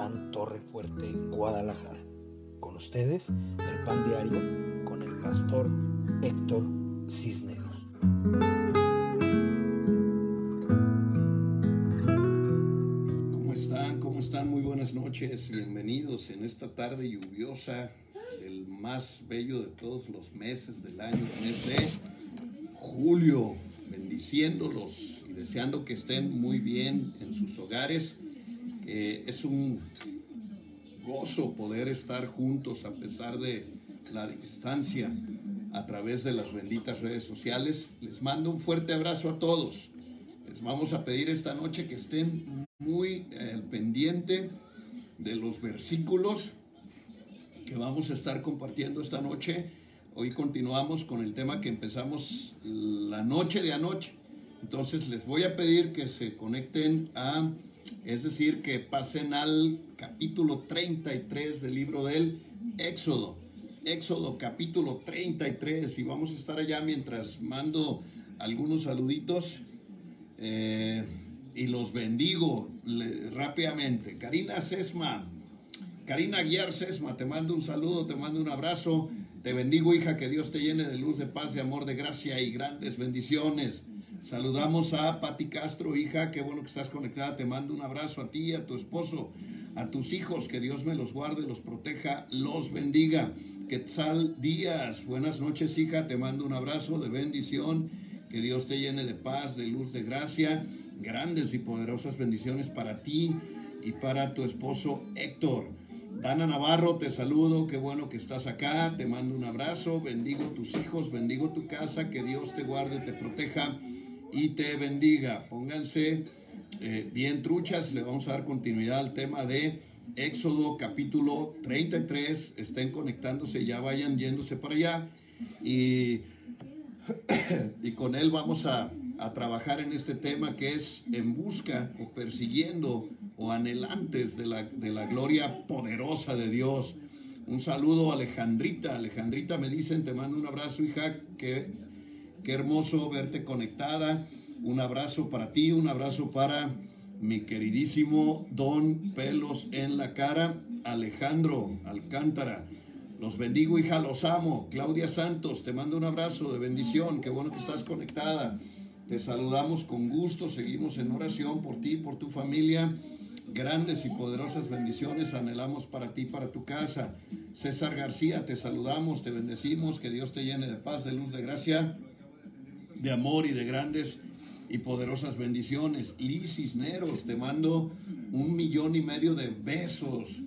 Pan Torre Fuerte, Guadalajara. Con ustedes, el Pan Diario, con el pastor Héctor Cisneros. ¿Cómo están? ¿Cómo están? Muy buenas noches. Bienvenidos en esta tarde lluviosa del más bello de todos los meses del año, el de julio. Bendiciéndolos y deseando que estén muy bien en sus hogares. Es un gozo poder estar juntos a pesar de la distancia a través de las benditas redes sociales. Les mando un fuerte abrazo a todos. Les vamos a pedir esta noche que estén muy eh, pendiente de los versículos que vamos a estar compartiendo esta noche. Hoy continuamos con el tema que empezamos la noche de anoche. Entonces les voy a pedir que se conecten a es decir, que pasen al capítulo 33 del libro del Éxodo. Éxodo capítulo 33 y vamos a estar allá mientras mando algunos saluditos eh, y los bendigo rápidamente. Karina Sesma, Karina Guiar Sesma, te mando un saludo, te mando un abrazo, te bendigo hija, que Dios te llene de luz, de paz, de amor, de gracia y grandes bendiciones. Saludamos a Pati Castro, hija, qué bueno que estás conectada. Te mando un abrazo a ti, a tu esposo, a tus hijos, que Dios me los guarde, los proteja, los bendiga. Quetzal Díaz, buenas noches, hija, te mando un abrazo de bendición. Que Dios te llene de paz, de luz, de gracia. Grandes y poderosas bendiciones para ti y para tu esposo Héctor. Dana Navarro, te saludo, qué bueno que estás acá, te mando un abrazo, bendigo tus hijos, bendigo tu casa, que Dios te guarde, te proteja y te bendiga. Pónganse eh, bien truchas, le vamos a dar continuidad al tema de Éxodo capítulo 33. Estén conectándose, ya vayan yéndose para allá y, y con él vamos a, a trabajar en este tema que es en busca o persiguiendo o anhelantes de la, de la gloria poderosa de Dios. Un saludo a Alejandrita. Alejandrita me dicen, te mando un abrazo, hija, Qué hermoso verte conectada. Un abrazo para ti, un abrazo para mi queridísimo Don Pelos en la cara, Alejandro Alcántara. Los bendigo, hija, los amo. Claudia Santos, te mando un abrazo de bendición. Qué bueno que estás conectada. Te saludamos con gusto. Seguimos en oración por ti, por tu familia. Grandes y poderosas bendiciones anhelamos para ti, para tu casa. César García, te saludamos, te bendecimos. Que Dios te llene de paz, de luz, de gracia de amor y de grandes y poderosas bendiciones. Liz Cisneros, te mando un millón y medio de besos.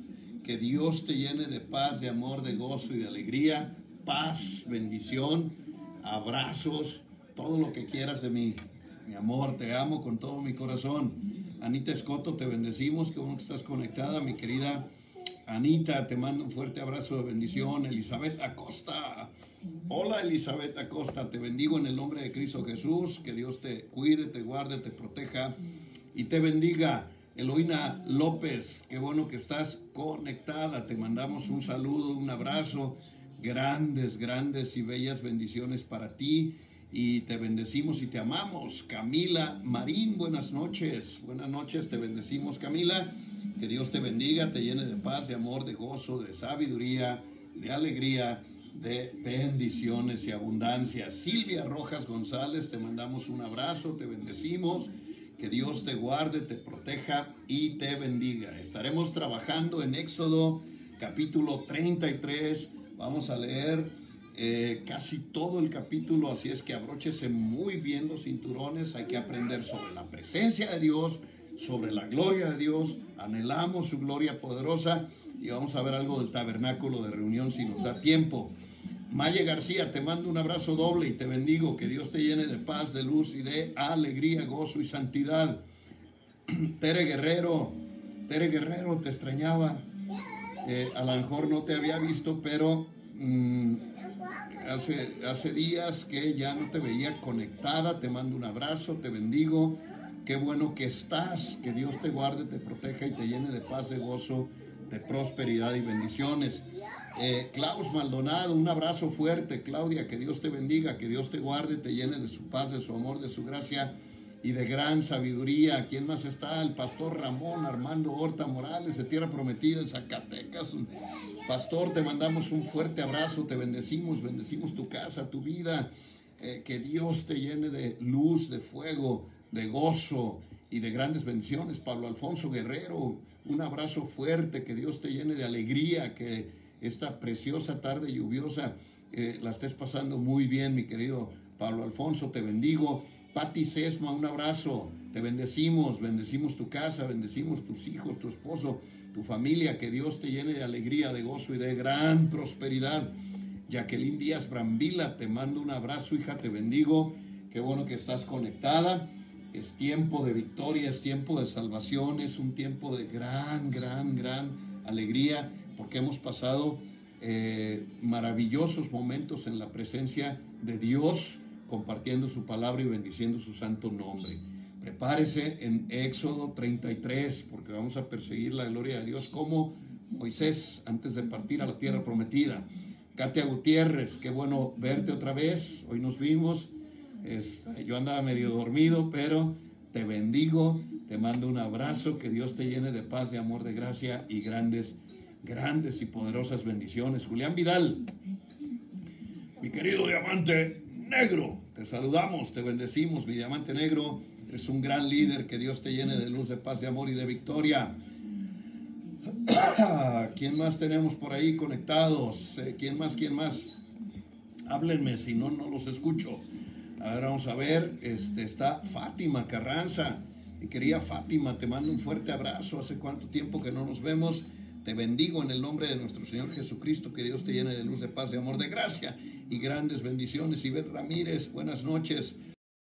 Que Dios te llene de paz, de amor, de gozo y de alegría. Paz, bendición, abrazos, todo lo que quieras de mí. Mi amor, te amo con todo mi corazón. Anita Escoto, te bendecimos, que bueno que estás conectada, mi querida Anita, te mando un fuerte abrazo de bendición. Elizabeth Acosta, Hola Elizabeth Acosta, te bendigo en el nombre de Cristo Jesús, que Dios te cuide, te guarde, te proteja y te bendiga. Eloína López, qué bueno que estás conectada, te mandamos un saludo, un abrazo, grandes, grandes y bellas bendiciones para ti y te bendecimos y te amamos. Camila Marín, buenas noches, buenas noches, te bendecimos Camila, que Dios te bendiga, te llene de paz, de amor, de gozo, de sabiduría, de alegría de bendiciones y abundancia. Silvia Rojas González, te mandamos un abrazo, te bendecimos. Que Dios te guarde, te proteja y te bendiga. Estaremos trabajando en Éxodo capítulo 33. Vamos a leer eh, casi todo el capítulo, así es que abróchese muy bien los cinturones. Hay que aprender sobre la presencia de Dios, sobre la gloria de Dios. Anhelamos su gloria poderosa y vamos a ver algo del tabernáculo de reunión si nos da tiempo. Maya García, te mando un abrazo doble y te bendigo. Que Dios te llene de paz, de luz y de alegría, gozo y santidad. Tere Guerrero, Tere Guerrero, te extrañaba. Eh, a lo mejor no te había visto, pero mm, hace, hace días que ya no te veía conectada. Te mando un abrazo, te bendigo. Qué bueno que estás. Que Dios te guarde, te proteja y te llene de paz, de gozo prosperidad y bendiciones. Eh, Klaus Maldonado, un abrazo fuerte. Claudia, que Dios te bendiga, que Dios te guarde, te llene de su paz, de su amor, de su gracia y de gran sabiduría. ¿Quién más está? El pastor Ramón Armando Horta Morales de Tierra Prometida en Zacatecas. Pastor, te mandamos un fuerte abrazo, te bendecimos, bendecimos tu casa, tu vida. Eh, que Dios te llene de luz, de fuego, de gozo y de grandes bendiciones. Pablo Alfonso Guerrero, un abrazo fuerte, que Dios te llene de alegría, que esta preciosa tarde lluviosa eh, la estés pasando muy bien, mi querido Pablo Alfonso, te bendigo. Pati Sesma, un abrazo, te bendecimos, bendecimos tu casa, bendecimos tus hijos, tu esposo, tu familia, que Dios te llene de alegría, de gozo y de gran prosperidad. Jacqueline Díaz Brambila, te mando un abrazo, hija, te bendigo, qué bueno que estás conectada. Es tiempo de victoria, es tiempo de salvación, es un tiempo de gran, gran, gran alegría, porque hemos pasado eh, maravillosos momentos en la presencia de Dios compartiendo su palabra y bendiciendo su santo nombre. Prepárese en Éxodo 33, porque vamos a perseguir la gloria de Dios como Moisés antes de partir a la tierra prometida. Katia Gutiérrez, qué bueno verte otra vez. Hoy nos vimos. Yo andaba medio dormido, pero te bendigo, te mando un abrazo, que Dios te llene de paz, de amor, de gracia y grandes, grandes y poderosas bendiciones. Julián Vidal, mi querido diamante, negro. Te saludamos, te bendecimos, mi diamante negro. Es un gran líder, que Dios te llene de luz, de paz, de amor y de victoria. ¿Quién más tenemos por ahí conectados? Eh, ¿Quién más? ¿Quién más? Háblenme, si no, no los escucho. A ver, vamos a ver. Este, está Fátima Carranza. Mi querida Fátima, te mando un fuerte abrazo. Hace cuánto tiempo que no nos vemos. Te bendigo en el nombre de nuestro Señor Jesucristo, que Dios te llene de luz, de paz, de amor, de gracia y grandes bendiciones. Ivette Ramírez, buenas noches.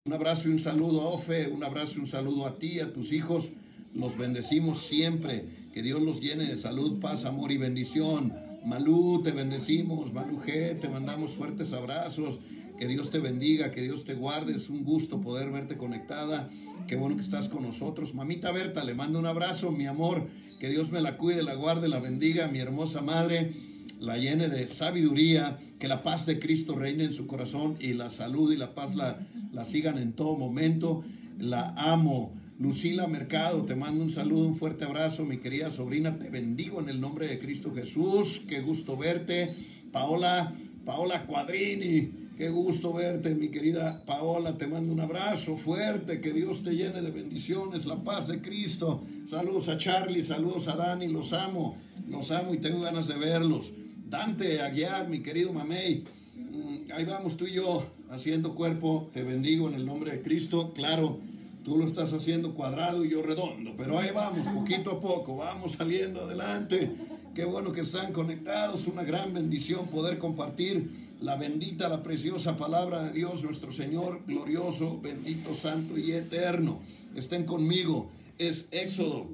Un abrazo y un saludo a Ofe, un abrazo y un saludo a ti, a tus hijos. Los bendecimos siempre. Que Dios los llene de salud, paz, amor y bendición. Malú, te bendecimos. Malú G, te mandamos fuertes abrazos. Que Dios te bendiga, que Dios te guarde. Es un gusto poder verte conectada. Qué bueno que estás con nosotros. Mamita Berta, le mando un abrazo, mi amor. Que Dios me la cuide, la guarde, la bendiga, mi hermosa madre. La llene de sabiduría. Que la paz de Cristo reine en su corazón y la salud y la paz la, la sigan en todo momento. La amo. Lucila Mercado, te mando un saludo, un fuerte abrazo, mi querida sobrina, te bendigo en el nombre de Cristo Jesús, qué gusto verte. Paola, Paola Cuadrini, Qué gusto verte, mi querida Paola. Te mando un abrazo fuerte. Que Dios te llene de bendiciones. La paz de Cristo. Saludos a Charlie, saludos a Dani. Los amo, los amo y tengo ganas de verlos. Dante Aguiar, mi querido Mamey. Mm, ahí vamos tú y yo haciendo cuerpo. Te bendigo en el nombre de Cristo. Claro, tú lo estás haciendo cuadrado y yo redondo. Pero ahí vamos, poquito a poco. Vamos saliendo adelante. Qué bueno que están conectados. Una gran bendición poder compartir la bendita, la preciosa palabra de Dios, nuestro Señor glorioso, bendito, santo y eterno. Estén conmigo. Es Éxodo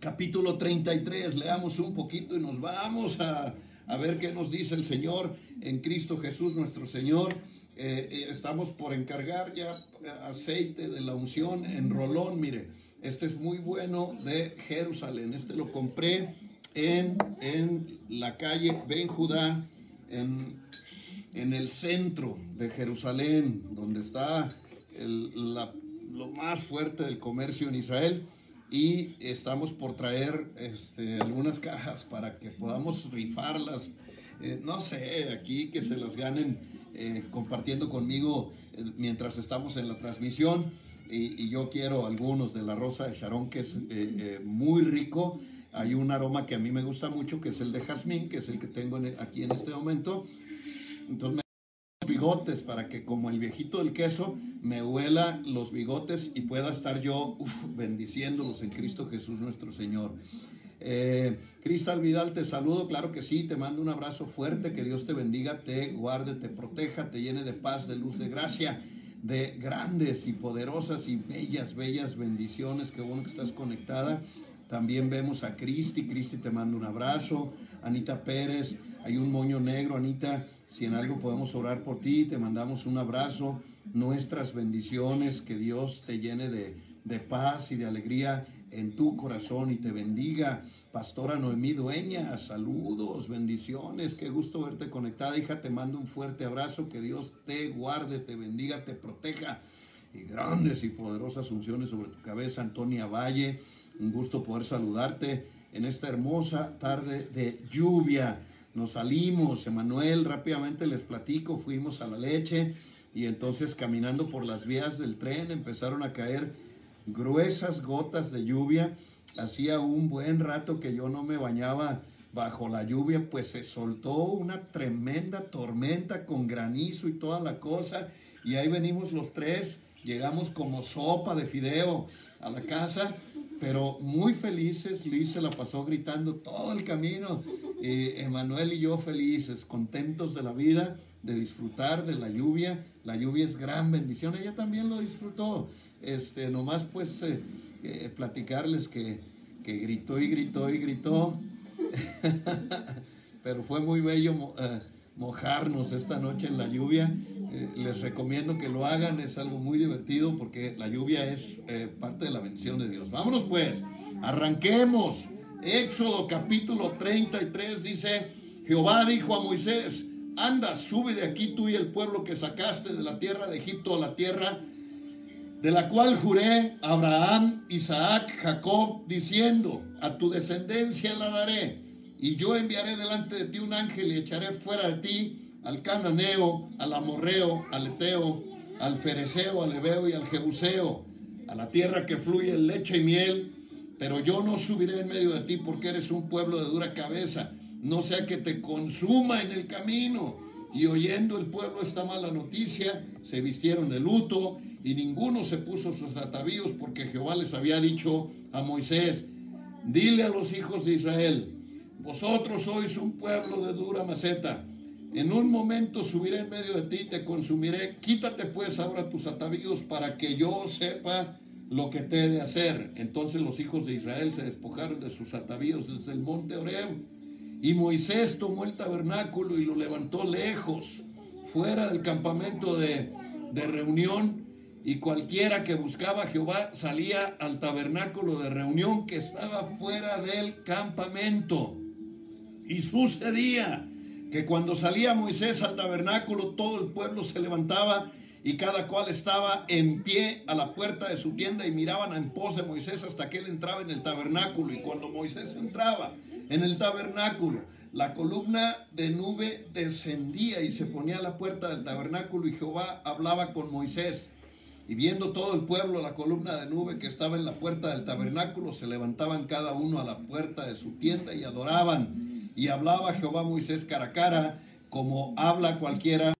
capítulo 33. Leamos un poquito y nos vamos a, ver qué nos dice el Señor en Cristo Jesús, nuestro Señor. Eh, eh, estamos por encargar ya aceite de la unción en rolón. Mire, este es muy bueno de Jerusalén. Este lo compré en, en la calle Ben Judá, en en el centro de Jerusalén, donde está lo más fuerte del comercio en Israel. Y estamos por traer este, algunas cajas para que podamos rifarlas. Eh, no sé, aquí que se las ganen eh, compartiendo conmigo eh, mientras estamos en la transmisión. Y, y, yo quiero algunos de la rosa de Sharon, que es muy rico. Hay un aroma que a mí me gusta mucho, que es el de jazmín, que es el que tengo aquí en este momento. Entonces me bigotes para que como el viejito del queso me huela los bigotes y pueda estar yo bendiciéndolos en Cristo Jesús nuestro Señor. Eh, Cristal Vidal, te saludo, claro que sí, te mando un abrazo fuerte, que Dios te bendiga, te guarde, te proteja, te llene de paz, de luz, de gracia, de grandes y poderosas y bellas, bellas bendiciones, qué bueno que estás conectada. También vemos a Cristi, Cristi te mando un abrazo, Anita Pérez, hay un moño negro, Anita, si en algo podemos orar por ti, te mandamos un abrazo, nuestras bendiciones, que Dios te llene de, de paz y de alegría en tu corazón y te bendiga. Pastora Noemí Dueña, saludos, bendiciones, qué gusto verte conectada, hija, te mando un fuerte abrazo, que Dios te guarde, te bendiga, te proteja y grandes y poderosas unciones sobre tu cabeza, Antonia Valle. Un gusto poder saludarte en esta hermosa tarde de lluvia. Nos salimos, Emanuel, rápidamente les platico, fuimos a la leche y entonces caminando por las vías del tren empezaron a caer gruesas gotas de lluvia. Hacía un buen rato que yo no me bañaba bajo la lluvia, pues se soltó una tremenda tormenta con granizo y toda la cosa. Y ahí venimos los tres, llegamos como sopa de fideo a la casa, pero muy felices. Liz se la pasó gritando todo el camino. Eh, Emanuel y yo felices, contentos de la vida, de disfrutar de la lluvia. La lluvia es gran bendición. Ella también lo disfrutó. Este, nomás pues eh, eh, platicarles que, que gritó y gritó y gritó Pero fue muy bello mojarnos esta noche en la lluvia. Les recomiendo que lo hagan, es algo muy divertido porque la lluvia es parte de la bendición de Dios. Vámonos pues, arranquemos. Éxodo capítulo 33 dice, Jehová dijo a Moisés, anda, sube de aquí tú y el pueblo que sacaste de la tierra de Egipto a la tierra de la cual juré Abraham, Isaac, Jacob, diciendo, a tu descendencia la daré, y yo enviaré delante de ti un ángel y echaré fuera de ti al cananeo, al amorreo, al eteo, al fereceo, al ebeo y al jebuseo, a la tierra que fluye leche y miel, pero yo no subiré en medio de ti porque eres un pueblo de dura cabeza, no sea que te consuma en el camino. Y oyendo el pueblo esta mala noticia, se vistieron de luto y ninguno se puso sus atavíos porque Jehová les había dicho a Moisés, dile a los hijos de Israel, vosotros sois un pueblo de dura maceta, en un momento subiré en medio de ti y te consumiré, quítate pues ahora tus atavíos para que yo sepa lo que te he de hacer. Entonces los hijos de Israel se despojaron de sus atavíos desde el monte Oreb. Y Moisés tomó el tabernáculo y lo levantó lejos, fuera del campamento de, de reunión, y cualquiera que buscaba a Jehová salía al tabernáculo de reunión que estaba fuera del campamento. Y sucedía que cuando salía Moisés al tabernáculo, todo el pueblo se levantaba y cada cual estaba en pie a la puerta de su tienda y miraban en pos de Moisés hasta que él entraba en el tabernáculo. Y cuando Moisés entraba en el tabernáculo, la columna de nube descendía y se ponía a la puerta del tabernáculo y Jehová hablaba con Moisés. Y viendo todo el pueblo la columna de nube que estaba en la puerta del tabernáculo, se levantaban cada uno a la puerta de su tienda y adoraban. Y hablaba Jehová Moisés cara a cara, como habla cualquiera.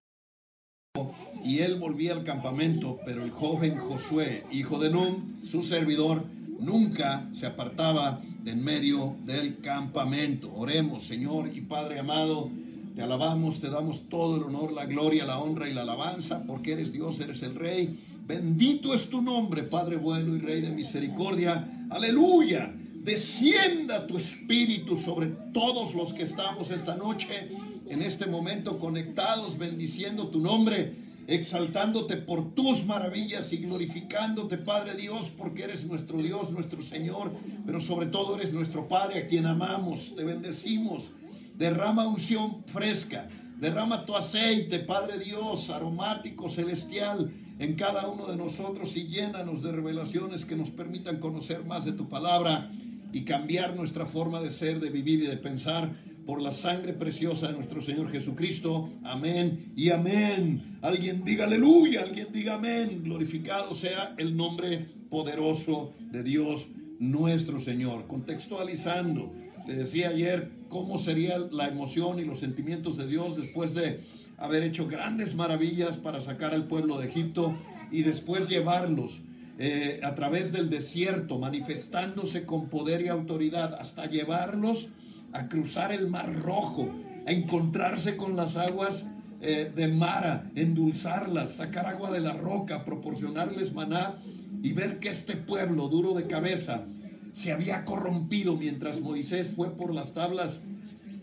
Y él volvía al campamento, pero el joven Josué, hijo de Nun, su servidor, nunca se apartaba de en medio del campamento. Oremos, Señor y Padre amado, te alabamos, te damos todo el honor, la gloria, la honra y la alabanza, porque eres Dios, eres el Rey Bendito es tu nombre, Padre bueno y Rey de misericordia. Aleluya. Descienda tu espíritu sobre todos los que estamos esta noche, en este momento conectados, bendiciendo tu nombre, exaltándote por tus maravillas y glorificándote, Padre Dios, porque eres nuestro Dios, nuestro Señor, pero sobre todo eres nuestro Padre a quien amamos, te bendecimos. Derrama unción fresca, derrama tu aceite, Padre Dios, aromático, celestial en cada uno de nosotros y llénanos de revelaciones que nos permitan conocer más de tu palabra y cambiar nuestra forma de ser, de vivir y de pensar por la sangre preciosa de nuestro Señor Jesucristo. Amén y amén. Alguien diga aleluya, alguien diga amén. Glorificado sea el nombre poderoso de Dios nuestro Señor. Contextualizando, le decía ayer cómo sería la emoción y los sentimientos de Dios después de haber hecho grandes maravillas para sacar al pueblo de Egipto y después llevarlos eh, a través del desierto, manifestándose con poder y autoridad, hasta llevarlos a cruzar el mar rojo, a encontrarse con las aguas eh, de Mara, endulzarlas, sacar agua de la roca, proporcionarles maná y ver que este pueblo duro de cabeza se había corrompido mientras Moisés fue por las tablas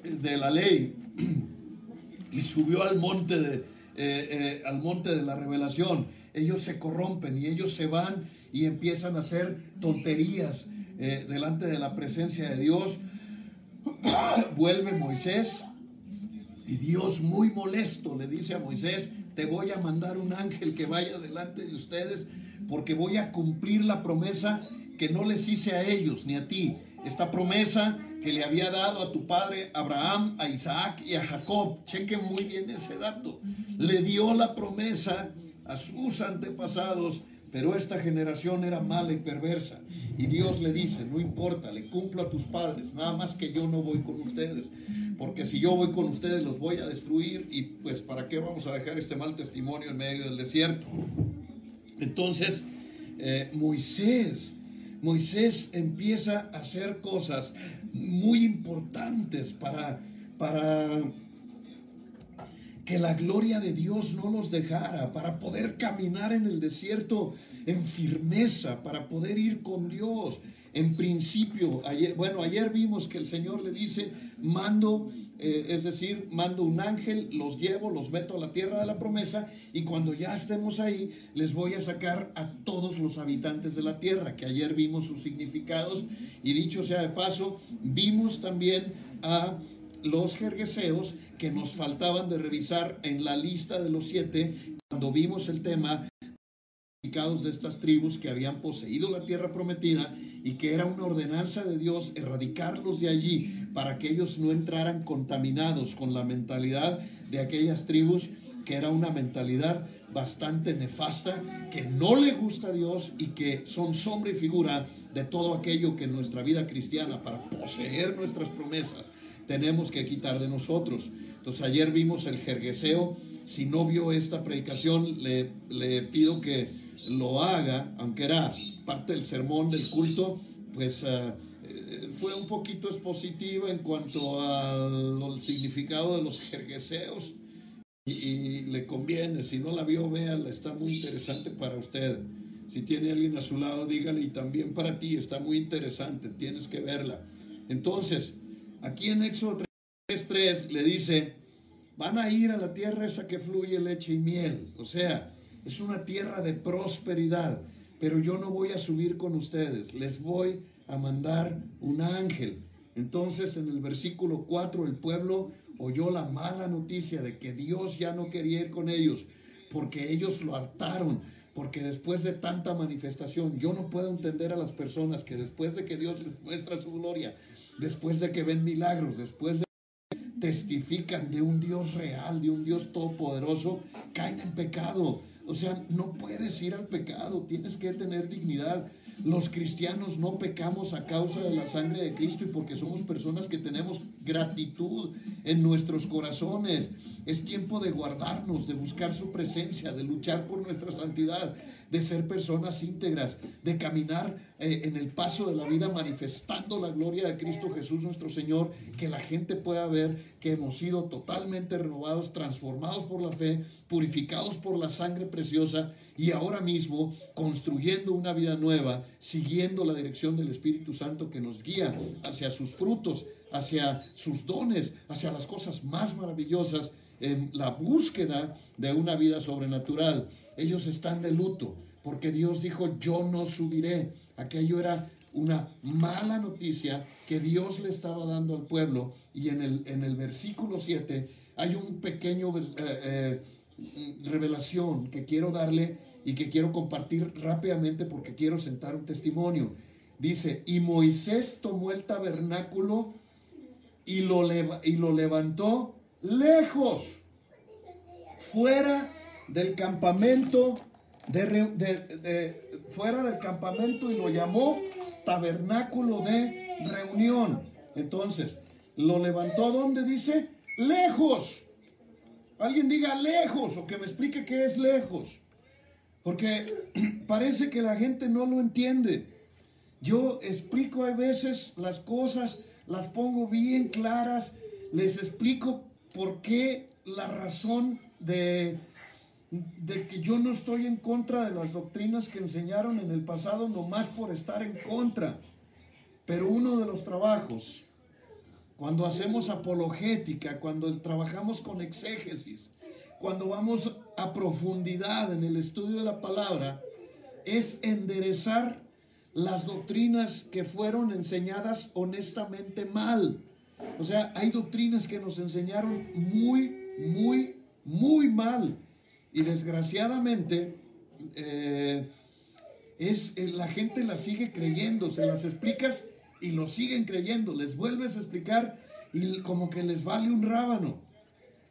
de la ley y subió al monte de, eh, eh, al monte de la revelación. Ellos se corrompen y ellos se van y empiezan a hacer tonterías eh, delante de la presencia de Dios. Vuelve Moisés y Dios muy molesto le dice a Moisés, te voy a mandar un ángel que vaya delante de ustedes porque voy a cumplir la promesa que no les hice a ellos ni a ti. Esta promesa que le había dado a tu padre Abraham, a Isaac y a Jacob. Chequen muy bien ese dato. Le dio la promesa a sus antepasados pero esta generación era mala y perversa. Y Dios le dice, no importa, le cumplo a tus padres, nada más que yo no voy con ustedes. Porque si yo voy con ustedes los voy a destruir y pues ¿para qué vamos a dejar este mal testimonio en medio del desierto? Entonces, eh, Moisés, Moisés empieza a hacer cosas muy importantes para, para que la gloria de Dios no los dejara, para poder caminar en el desierto en firmeza, para poder ir con Dios. En principio, ayer, bueno, ayer vimos que el Señor le dice, mando, eh, es decir, mando un ángel, los llevo, los meto a la tierra de la promesa y cuando ya estemos ahí, les voy a sacar a todos los habitantes de la tierra, que ayer vimos sus significados y dicho sea de paso, vimos también a los jergueseos que nos faltaban de revisar en la lista de los siete cuando vimos el tema de estas tribus que habían poseído la tierra prometida y que era una ordenanza de Dios erradicarlos de allí para que ellos no entraran contaminados con la mentalidad de aquellas tribus que era una mentalidad bastante nefasta, que no le gusta a Dios y que son sombra y figura de todo aquello que en nuestra vida cristiana, para poseer nuestras promesas, tenemos que quitar de nosotros. Entonces ayer vimos el jergueseo. Si no vio esta predicación, le, pido que lo haga, aunque era parte del sermón del culto, pues eh, eh, fue un poquito expositiva en cuanto al significado de los jergueseos. Y, le conviene, si no la vio, véala, está muy interesante para usted. Si tiene alguien a su lado, dígale, y también para ti, está muy interesante, tienes que verla. Entonces, Aquí en Éxodo 3.3 le dice, van a ir a la tierra esa que fluye leche y miel. O sea, es una tierra de prosperidad, pero yo no voy a subir con ustedes, les voy a mandar un ángel. Entonces en el versículo 4 el pueblo oyó la mala noticia de que Dios ya no quería ir con ellos, porque ellos lo hartaron, porque después de tanta manifestación, yo no puedo entender a las personas que después de que Dios les muestra su gloria, después de que ven milagros, después de que testifican de un Dios real, de un Dios todopoderoso, caen en pecado. O sea, no puedes ir al pecado, tienes que tener dignidad. Los cristianos no pecamos a causa de la sangre de Cristo y porque somos personas que tenemos gratitud en nuestros corazones. Es tiempo de guardarnos, de buscar su presencia, de luchar por nuestra santidad, de ser personas íntegras, de caminar eh, en el paso de la vida manifestando la gloria de Cristo Jesús nuestro Señor, que la gente pueda ver que hemos sido totalmente renovados, transformados por la fe, purificados por la sangre preciosa y ahora mismo construyendo una vida nueva, siguiendo la dirección del Espíritu Santo que nos guía hacia sus frutos, hacia sus dones, hacia las cosas más maravillosas en la búsqueda de una vida sobrenatural. Ellos están de luto porque Dios dijo, yo no subiré. Aquello era una mala noticia que Dios le estaba dando al pueblo. Y en el, en el versículo 7 hay un pequeño eh, eh, revelación que quiero darle y que quiero compartir rápidamente porque quiero sentar un testimonio. Dice, y Moisés tomó el tabernáculo y lo, y lo levantó lejos, fuera del campamento, de, fuera del campamento y lo llamó tabernáculo de reunión. Entonces, lo levantó donde dice lejos. Alguien diga lejos o que me explique qué es lejos. Porque parece que la gente no lo entiende. Yo explico a veces las cosas, las pongo bien claras, les explico por qué la razón de, que yo no estoy en contra de las doctrinas que enseñaron en el pasado, nomás por estar en contra. Pero uno de los trabajos, cuando hacemos apologética, cuando trabajamos con exégesis, cuando vamos a profundidad en el estudio de la palabra, es enderezar las doctrinas que fueron enseñadas honestamente mal. O sea, hay doctrinas que nos enseñaron muy, muy, muy mal. Y desgraciadamente, eh, es, eh, la gente la sigue creyendo, se las explicas y lo siguen creyendo, les vuelves a explicar y como que les vale un rábano.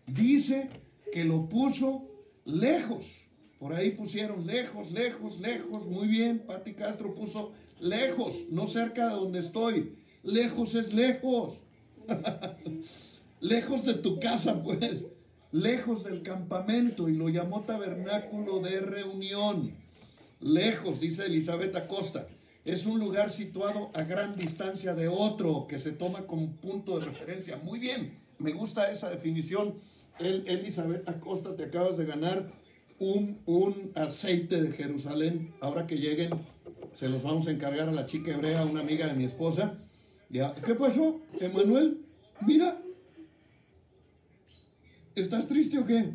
Dice que lo puso lejos. Por ahí pusieron lejos, lejos, lejos. Muy bien, Pati Castro puso lejos, no cerca de donde estoy. Lejos es lejos. lejos de tu casa, pues. Lejos del campamento y lo llamó tabernáculo de reunión. Lejos, dice Elizabeth Acosta. Es un lugar situado a gran distancia de otro que se toma como punto de referencia. Muy bien, me gusta esa definición. El, Elizabeth Acosta, te acabas de ganar un, un aceite de Jerusalén. Ahora que lleguen, se los vamos a encargar a la chica hebrea, una amiga de mi esposa. Ya. ¿Qué pasó, Emanuel? Mira. ¿Estás triste o qué?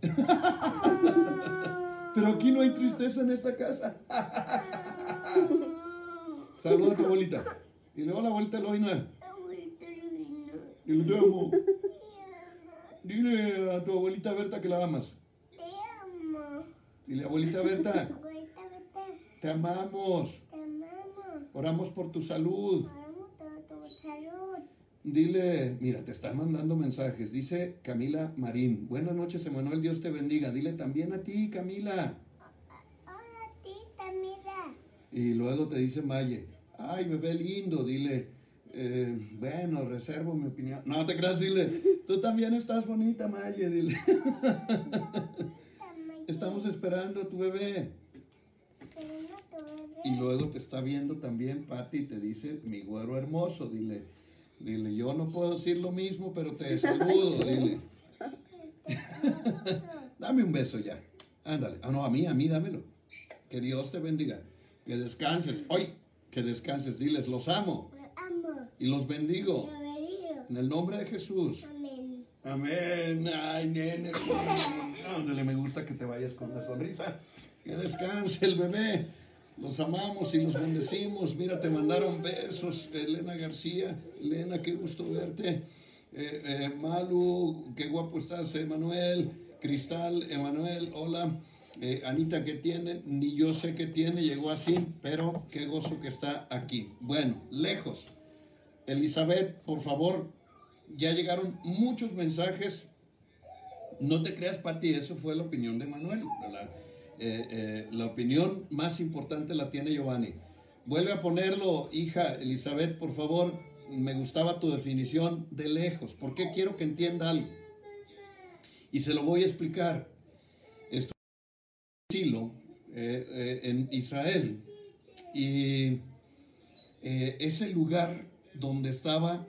Pero aquí no hay tristeza en esta casa. Saluda a tu abuelita. Y le la vuelta a Loina. Y te amo. Dile a tu abuelita Berta que la amas. Te amo. Dile, abuelita Berta, Abuelita, vete. te amamos. Te amamos. Oramos por tu salud. Salud. Dile, mira, te están mandando mensajes. Dice Camila Marín. Buenas noches, Emanuel. Dios te bendiga. Dile también a ti, Camila. Hola, tita, mira. Y luego te dice Maye. Ay, bebé lindo. Dile, eh, bueno, reservo mi opinión. No te creas, dile. Tú también estás bonita, Maye. Dile. Estamos esperando a tu bebé. Pero no tu bebé. Y luego te está viendo también Pati y te dice, mi güero hermoso, dile, dile, yo no puedo decir lo mismo, pero te saludo, dile. Dame un beso ya. Ándale. Ah, no, a mí, a mí dámelo. Que Dios te bendiga. Que descanses. Hoy, que descanses. Diles, los amo amo. y los bendigo. Lo bendigo. En el nombre de Jesús. Amén. Amén. Ay, nene. Ándale, me gusta que te vayas con la sonrisa. Que descanse el bebé. Los amamos y los bendecimos. Mira, te mandaron besos. Elena García. Elena, qué gusto verte. Eh, eh, Malu, qué guapo estás, Emanuel. Cristal, Emanuel, hola. Eh, Anita, ¿qué tiene? Ni yo sé qué tiene, llegó así, pero qué gozo que está aquí. Bueno, lejos. Elizabeth, por favor, ya llegaron muchos mensajes. No te creas, Pati, eso fue la opinión de Manuel. ¿verdad? Eh, eh, la opinión más importante la tiene Giovanni. Vuelve a ponerlo, hija Elizabeth, por favor. Me gustaba tu definición de lejos. ¿Por qué quiero que entienda algo? Y se lo voy a explicar. Esto Silo, eh, en Israel. Y eh, es el lugar donde estaba,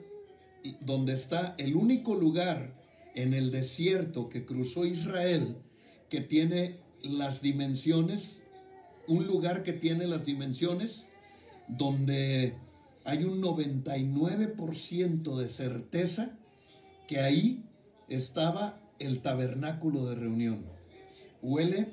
donde está el único lugar en el desierto que cruzó Israel que tiene las dimensiones, un lugar que tiene las dimensiones donde hay un 99% de certeza que ahí estaba el tabernáculo de reunión. Huele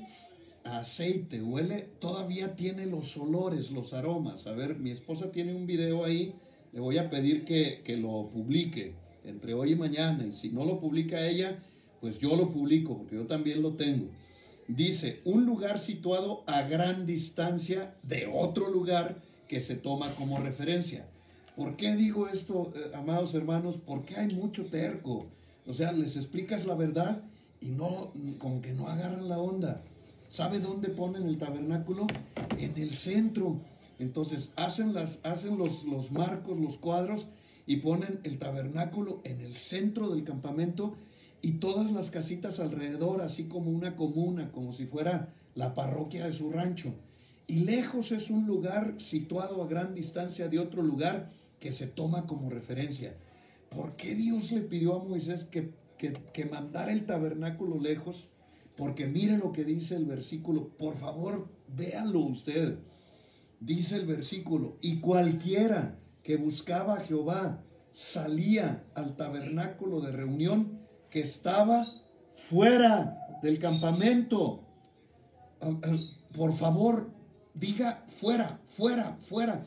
a aceite, huele, todavía tiene los olores, los aromas. A ver, mi esposa tiene un video ahí, le voy a pedir que, que lo publique entre hoy y mañana. Y si no lo publica ella, pues yo lo publico, porque yo también lo tengo. Dice, un lugar situado a gran distancia de otro lugar que se toma como referencia. ¿Por qué digo esto, eh, amados hermanos? Porque hay mucho terco. O sea, les explicas la verdad y no, como que no agarran la onda. ¿Sabe dónde ponen el tabernáculo? En el centro. Entonces hacen, las, hacen los, los marcos, los cuadros y ponen el tabernáculo en el centro del campamento y todas las casitas alrededor, así como una comuna, como si fuera la parroquia de su rancho. Y lejos es un lugar situado a gran distancia de otro lugar que se toma como referencia. ¿Por qué Dios le pidió a Moisés que, que, mandara el tabernáculo lejos? Porque mire lo que dice el versículo. Por favor, véalo usted. Dice el versículo, y cualquiera que buscaba a Jehová salía al tabernáculo de reunión que estaba fuera del campamento. Ah, ah, Por favor, diga fuera, fuera, fuera.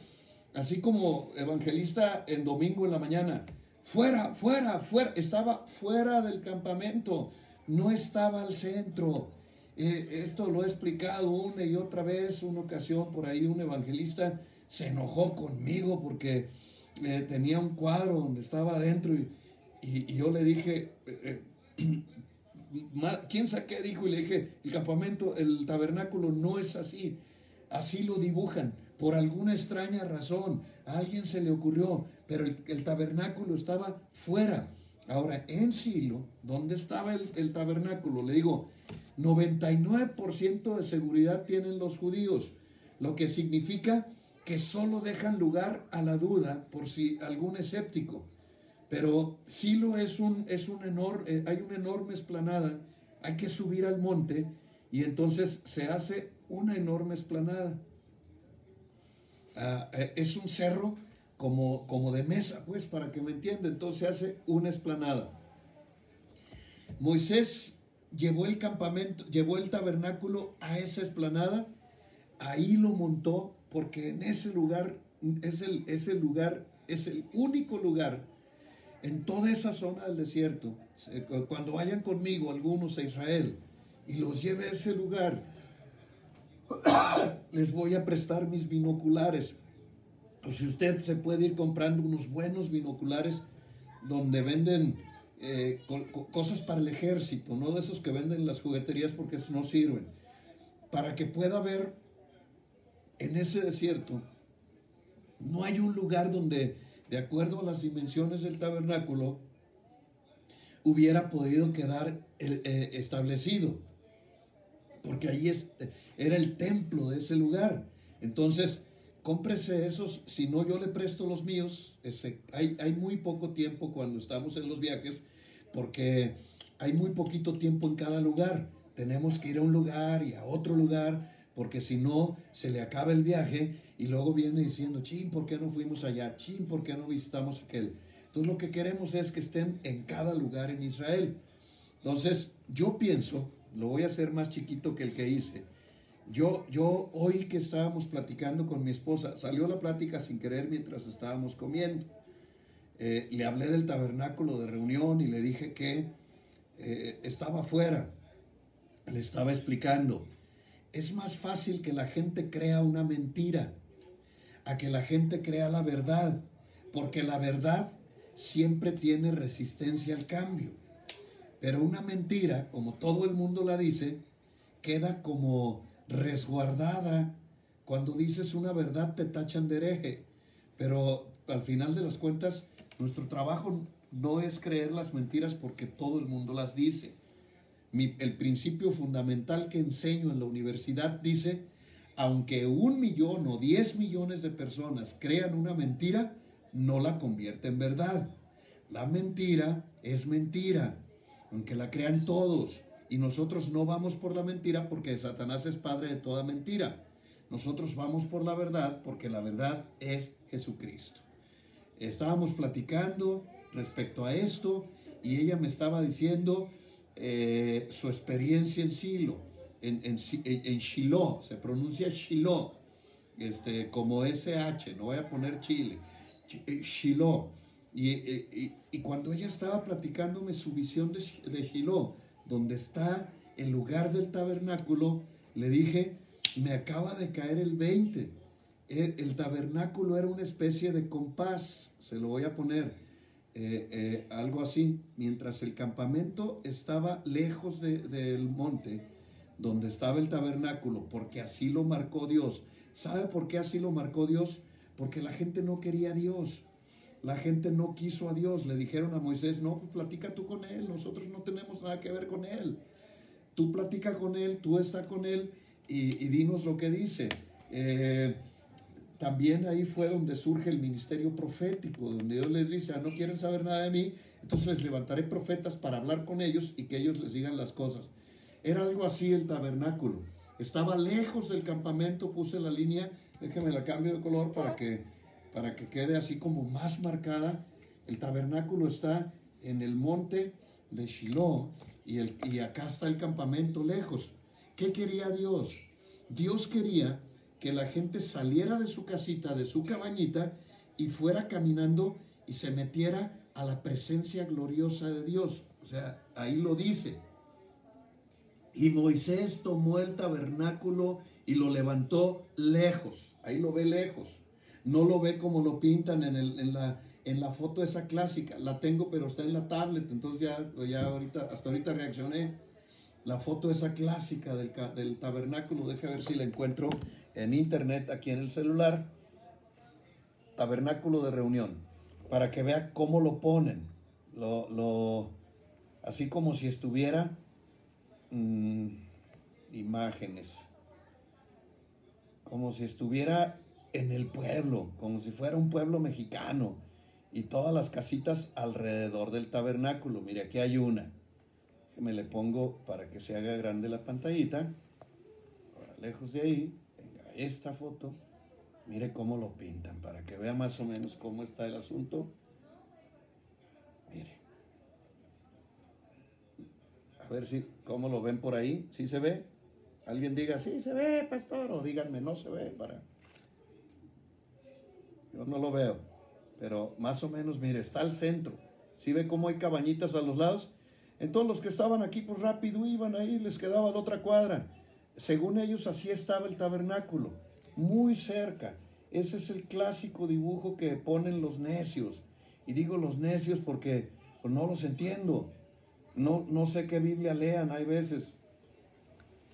Así como evangelista en domingo en la mañana. Fuera, fuera, fuera. Estaba fuera del campamento. No estaba al centro. Eh, esto lo he explicado una y otra vez, una ocasión por ahí un evangelista se enojó conmigo porque eh, tenía un cuadro donde estaba adentro y, y- yo le dije, eh, eh, ¿quién saqué? Dijo y le dije, el campamento, el tabernáculo no es así, así lo dibujan, por alguna extraña razón, a alguien se le ocurrió, pero el, el tabernáculo estaba fuera. Ahora, en Silo, ¿dónde estaba el, el tabernáculo? Le digo, 99% de seguridad tienen los judíos, lo que significa que solo dejan lugar a la duda por si algún escéptico. Pero Silo es un, es enorme, hay una enorme esplanada, hay que subir al monte y entonces se hace una enorme esplanada. Ah, eh, es un cerro como, como de mesa, pues, para que me entienda. Entonces se hace una esplanada. Moisés llevó el campamento, llevó el tabernáculo a esa esplanada, ahí lo montó, porque en ese lugar es el, es el lugar, es el único lugar en toda esa zona del desierto. Cuando vayan conmigo algunos a Israel y los lleve a ese lugar, les voy a prestar mis binoculares. O si usted se puede ir comprando unos buenos binoculares donde venden eh, co- co- cosas para el ejército, no de esos que venden en las jugueterías porque no sirven. Para que pueda ver en ese desierto, no hay un lugar donde, de acuerdo a las dimensiones del tabernáculo, hubiera podido quedar eh, establecido porque ahí es, era el templo de ese lugar. Entonces, cómprese esos, si no yo le presto los míos, hay muy poco tiempo cuando estamos en los viajes, porque hay muy poquito tiempo en cada lugar. Tenemos que ir a un lugar y a otro lugar, porque si no, se le acaba el viaje y luego viene diciendo, chin, ¿por qué no fuimos allá? Chin, ¿por qué no visitamos aquel? Entonces lo que queremos es que estén en cada lugar en Israel. Entonces, yo pienso, lo voy a hacer más chiquito que el que hice. Yo, yo hoy que estábamos platicando con mi esposa, salió la plática sin querer mientras estábamos comiendo. Eh, le hablé del tabernáculo de reunión y le dije que eh, estaba afuera. Le estaba explicando. Es más fácil que la gente crea una mentira a que la gente crea la verdad, porque la verdad siempre tiene resistencia al cambio. Pero una mentira, como todo el mundo la dice, queda como resguardada. Cuando dices una verdad te tachan de hereje. Pero al final de las cuentas, nuestro trabajo no es creer las mentiras porque todo el mundo las dice. El principio fundamental que enseño en la universidad dice, aunque un millón o diez millones de personas crean una mentira, no la convierte en verdad. La mentira es mentira, aunque la crean todos. Y nosotros no vamos por la mentira porque Satanás es padre de toda mentira. Nosotros vamos por la verdad porque la verdad es Jesucristo. Estábamos platicando respecto a esto y ella me estaba diciendo eh, su experiencia en Silo, en, en, en- Shiloh, se pronuncia Shiloh, este, como SH, no voy a poner Chile, Ch- eh, Shiloh. Y, eh, y- y cuando ella estaba platicándome su visión de, de Shiloh, donde está el lugar del tabernáculo, le dije, me acaba de caer el 20. El, el tabernáculo era una especie de compás, se lo voy a poner, eh, eh, algo así, mientras el campamento estaba lejos de- del monte, donde estaba el tabernáculo, porque así lo marcó Dios. ¿Sabe por qué así lo marcó Dios? Porque la gente no quería a Dios. La gente no quiso a Dios. Le dijeron a Moisés, no, pues platica tú con él, nosotros no tenemos nada que ver con él. Tú platica con él, tú está con él y, dinos lo que dice. Eh, también ahí fue donde surge el ministerio profético, donde Dios les dice, ah, no quieren saber nada de mí, entonces les levantaré profetas para hablar con ellos y que ellos les digan las cosas. Era algo así el tabernáculo. Estaba lejos del campamento, puse la línea, déjeme la cambio de color para que, para que quede así como más marcada. El tabernáculo está en el monte de Shiloh y, el, y acá está el campamento lejos. ¿Qué quería Dios? Dios quería que la gente saliera de su casita, de su cabañita y fuera caminando y se metiera a la presencia gloriosa de Dios. O sea, ahí lo dice. Y Moisés tomó el tabernáculo y lo levantó lejos. Ahí lo ve lejos. No lo ve como lo pintan en, el- en la, en la foto esa clásica. La tengo, pero está en la tablet. Entonces ya, ya ahorita, hasta ahorita reaccioné. La foto esa clásica del, del tabernáculo. Deja ver si la encuentro en internet aquí en el celular. Tabernáculo de reunión. Para que vea cómo lo ponen. Lo, lo, así como si estuviera mm, imágenes. Como si estuviera en el pueblo, como si fuera un pueblo mexicano. Y todas las casitas alrededor del tabernáculo. Mire, aquí hay una. Me le pongo para que se haga grande la pantallita. Ahora, lejos de ahí, venga esta foto. Mire cómo lo pintan, para que vea más o menos cómo está el asunto. Mire. A ver si, cómo lo ven por ahí. ¿Sí se ve? Alguien diga, sí se ve, pastor, o díganme, no se ve, para. Yo no lo veo, pero más o menos, mire, está al centro. ¿Sí ve cómo hay cabañitas a los lados? Entonces los que estaban aquí, pues rápido iban ahí, les quedaba la otra cuadra. Según ellos, así estaba el tabernáculo, muy cerca. Ese es el clásico dibujo que ponen los necios. Y digo los necios porque pues, no los entiendo. No, no sé qué Biblia lean, hay veces.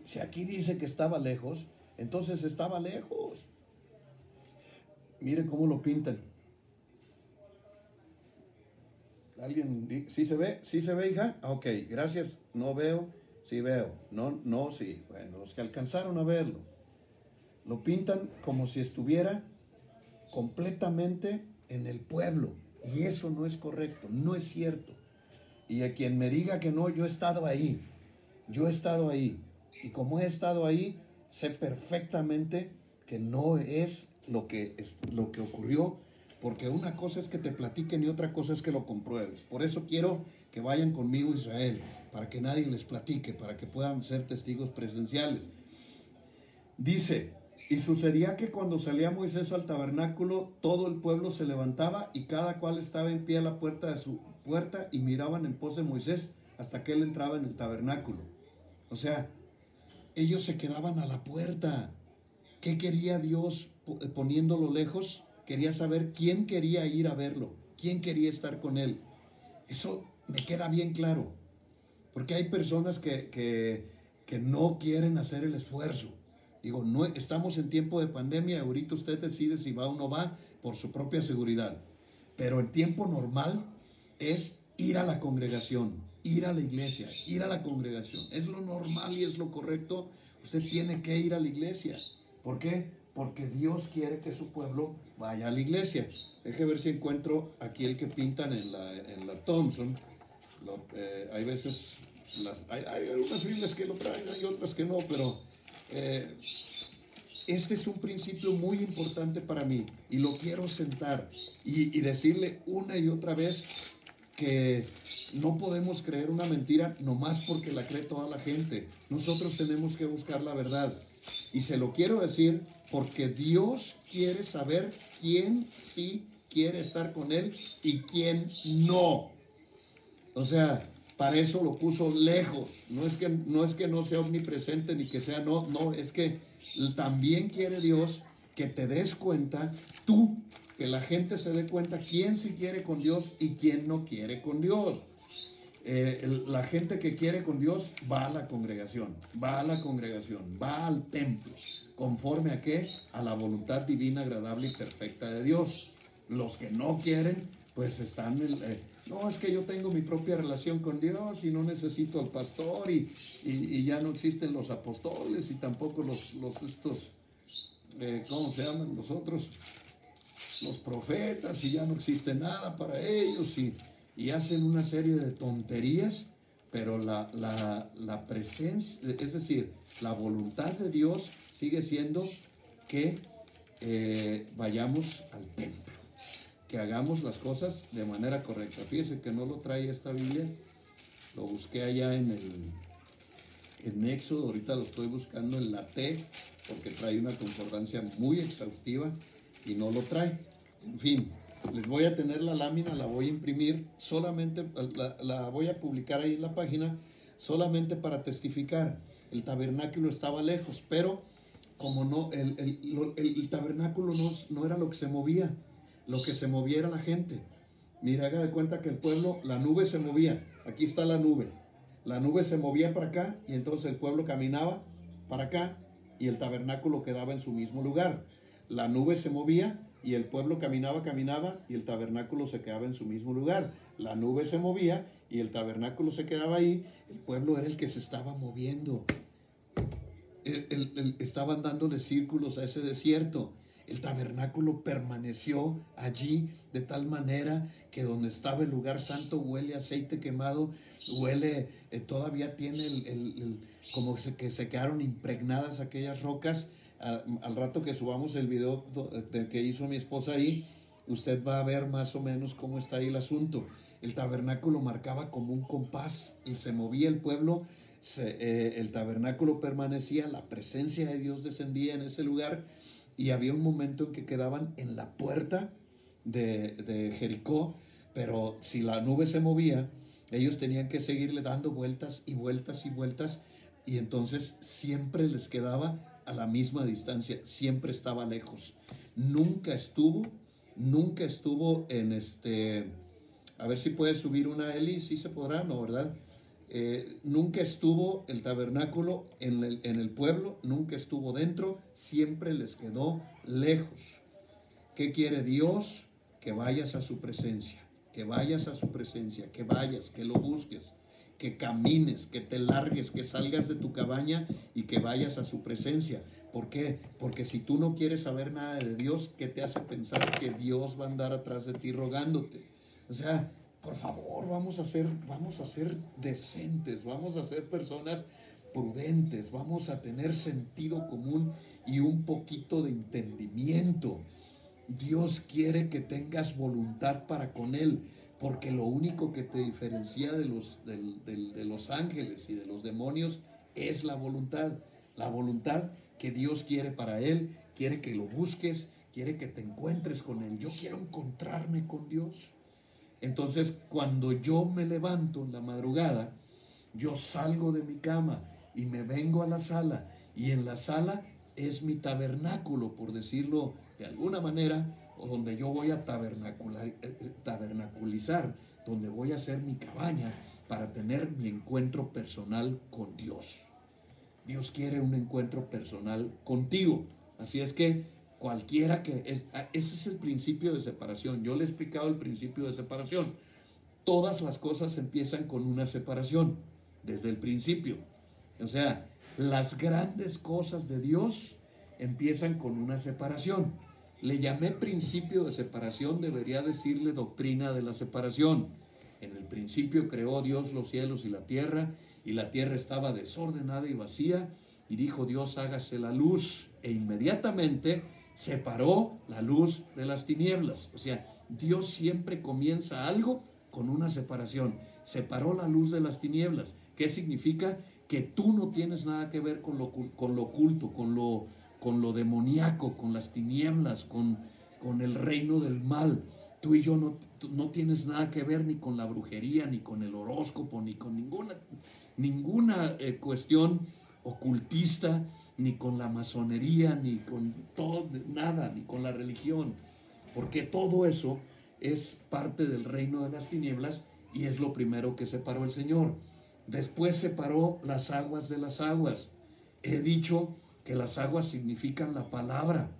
Si aquí dice que estaba lejos, entonces estaba lejos. Mire cómo lo pintan. ¿Alguien? ¿Sí se ve? ¿Sí se ve, hija? Ah, Ok, gracias. No veo. Sí veo. No, no, sí. Bueno, los que alcanzaron a verlo. Lo pintan como si estuviera completamente en el pueblo. Y eso no es correcto, no es cierto. Y a quien me diga que no, yo he estado ahí. Yo he estado ahí. Y como he estado ahí, sé perfectamente que no es lo que, es, lo que ocurrió, porque una cosa es que te platiquen y otra cosa es que lo compruebes. Por eso quiero que vayan conmigo Israel, para que nadie les platique, para que puedan ser testigos presenciales. Dice, y sucedía que cuando salía Moisés al tabernáculo, todo el pueblo se levantaba y cada cual estaba en pie a la puerta de su puerta y miraban en pos de Moisés hasta que él entraba en el tabernáculo. O sea, ellos se quedaban a la puerta. ¿Qué quería Dios po- poniéndolo lejos? Quería saber quién quería ir a verlo, quién quería estar con él. Eso me queda bien claro. Porque hay personas que, que, que no quieren hacer el esfuerzo. Digo, no, estamos en tiempo de pandemia, ahorita usted decide si va o no va por su propia seguridad. Pero el tiempo normal es ir a la congregación, ir a la iglesia, ir a la congregación. Es lo normal y es lo correcto. Usted tiene que ir a la iglesia. ¿Por qué? Porque Dios quiere que su pueblo vaya a la iglesia. Deje ver si encuentro aquí el que pintan en la, en la Thompson. Lo- eh, hay veces, las- hay, hay algunas Biblias que lo traen, hay otras que no, pero eh, este es un principio muy importante para mí y lo quiero sentar y, decirle una y otra vez que no podemos creer una mentira nomás porque la cree toda la gente. Nosotros tenemos que buscar la verdad. Y se lo quiero decir porque Dios quiere saber quién sí quiere estar con Él y quién no. O sea, para eso lo puso lejos. No es que no, es que no sea omnipresente ni que sea no, no, es que también quiere Dios que te des cuenta tú, que la gente se dé cuenta quién sí quiere con Dios y quién no quiere con Dios. Eh, la gente que quiere con Dios va a la congregación, va a la congregación, va al templo, conforme a qué? A la voluntad divina, agradable y perfecta de Dios. Los que no quieren, pues están, el- eh, no, es que yo tengo mi propia relación con Dios y no necesito al pastor y, y- ya no existen los apóstoles y tampoco los, los estos, eh, ¿cómo se llaman los otros? Los profetas y ya no existe nada para ellos y, y hacen una serie de tonterías, pero la, la, la presencia, es decir, la voluntad de Dios sigue siendo que eh, vayamos al templo, que hagamos las cosas de manera correcta. Fíjese que no lo trae esta Biblia, lo busqué allá en el en Éxodo, ahorita lo estoy buscando en la T, porque trae una concordancia muy exhaustiva y no lo trae. En fin, les voy a tener la lámina, la voy a imprimir, solamente la, voy a publicar ahí en la página solamente para testificar. El tabernáculo estaba lejos, pero como no, el, el- el- el tabernáculo no, no era lo que se movía, lo que se movía era la gente. Mira, haga de cuenta que el pueblo, la nube se movía, aquí está la nube, la nube se movía para acá y entonces el pueblo caminaba para acá y el tabernáculo quedaba en su mismo lugar. La nube se movía y el pueblo caminaba, caminaba y el tabernáculo se quedaba en su mismo lugar. La nube se movía y el tabernáculo se quedaba ahí. El pueblo era el que se estaba moviendo. El- el- el- estaban dándole círculos a ese desierto. El tabernáculo permaneció allí de tal manera que donde estaba el lugar santo huele aceite quemado, huele, eh, todavía tiene el, el- el- como se- que se quedaron impregnadas aquellas rocas. Al rato que subamos el video de que hizo mi esposa ahí, usted va a ver más o menos cómo está ahí el asunto. El tabernáculo marcaba como un compás, y se movía el pueblo, eh, el tabernáculo permanecía, la presencia de Dios descendía en ese lugar y había un momento en que quedaban en la puerta de, Jericó, pero si la nube se movía, ellos tenían que seguirle dando vueltas y vueltas y vueltas y entonces siempre les quedaba a la misma distancia, siempre estaba lejos. Nunca estuvo, nunca estuvo en este, a ver si puede subir una Eli, sí se podrá, ¿no, verdad? Eh, nunca estuvo el tabernáculo en el, en el pueblo, nunca estuvo dentro, siempre les quedó lejos. ¿Qué quiere Dios? Que vayas a su presencia, que vayas a su presencia, que vayas, que lo busques, que camines, que te largues, que salgas de tu cabaña y que vayas a su presencia. ¿Por qué? Porque si tú no quieres saber nada de Dios, ¿qué te hace pensar que Dios va a andar atrás de ti rogándote? O sea, por favor, vamos a ser, vamos a ser decentes, vamos a ser personas prudentes, vamos a tener sentido común y un poquito de entendimiento. Dios quiere que tengas voluntad para con Él, porque lo único que te diferencia de los, del- de los ángeles y de los demonios es la voluntad. La voluntad que Dios quiere para Él, quiere que lo busques, quiere que te encuentres con Él. Yo quiero encontrarme con Dios. Entonces, cuando yo me levanto en la madrugada, yo salgo de mi cama y me vengo a la sala y en la sala es mi tabernáculo, por decirlo de alguna manera, o donde yo voy a tabernacular, eh, eh, tabernaculizar, donde voy a hacer mi cabaña para tener mi encuentro personal con Dios. Dios quiere un encuentro personal contigo. Así es que cualquiera que... Ah, ese es el principio de separación. Yo le he explicado el principio de separación. Todas las cosas empiezan con una separación, desde el principio. O sea, las grandes cosas de Dios empiezan con una separación. Le llamé principio de separación, debería decirle doctrina de la separación. En el principio creó Dios los cielos y la tierra, y la tierra estaba desordenada y vacía, y dijo Dios, hágase la luz, e inmediatamente separó la luz de las tinieblas. O sea, Dios siempre comienza algo con una separación. Separó la luz de las tinieblas. ¿Qué significa? Que tú no tienes nada que ver con lo, con lo oculto, con lo, con lo demoníaco, con las tinieblas, con, con el reino del mal. Tú y yo no, no tienes nada que ver ni con la brujería, ni con el horóscopo, ni con ninguna, ninguna eh, cuestión ocultista, ni con la masonería, ni con todo, nada, ni con la religión. Porque todo eso es parte del reino de las tinieblas y es lo primero que separó el Señor. Después separó las aguas de las aguas. He dicho que las aguas significan la palabra,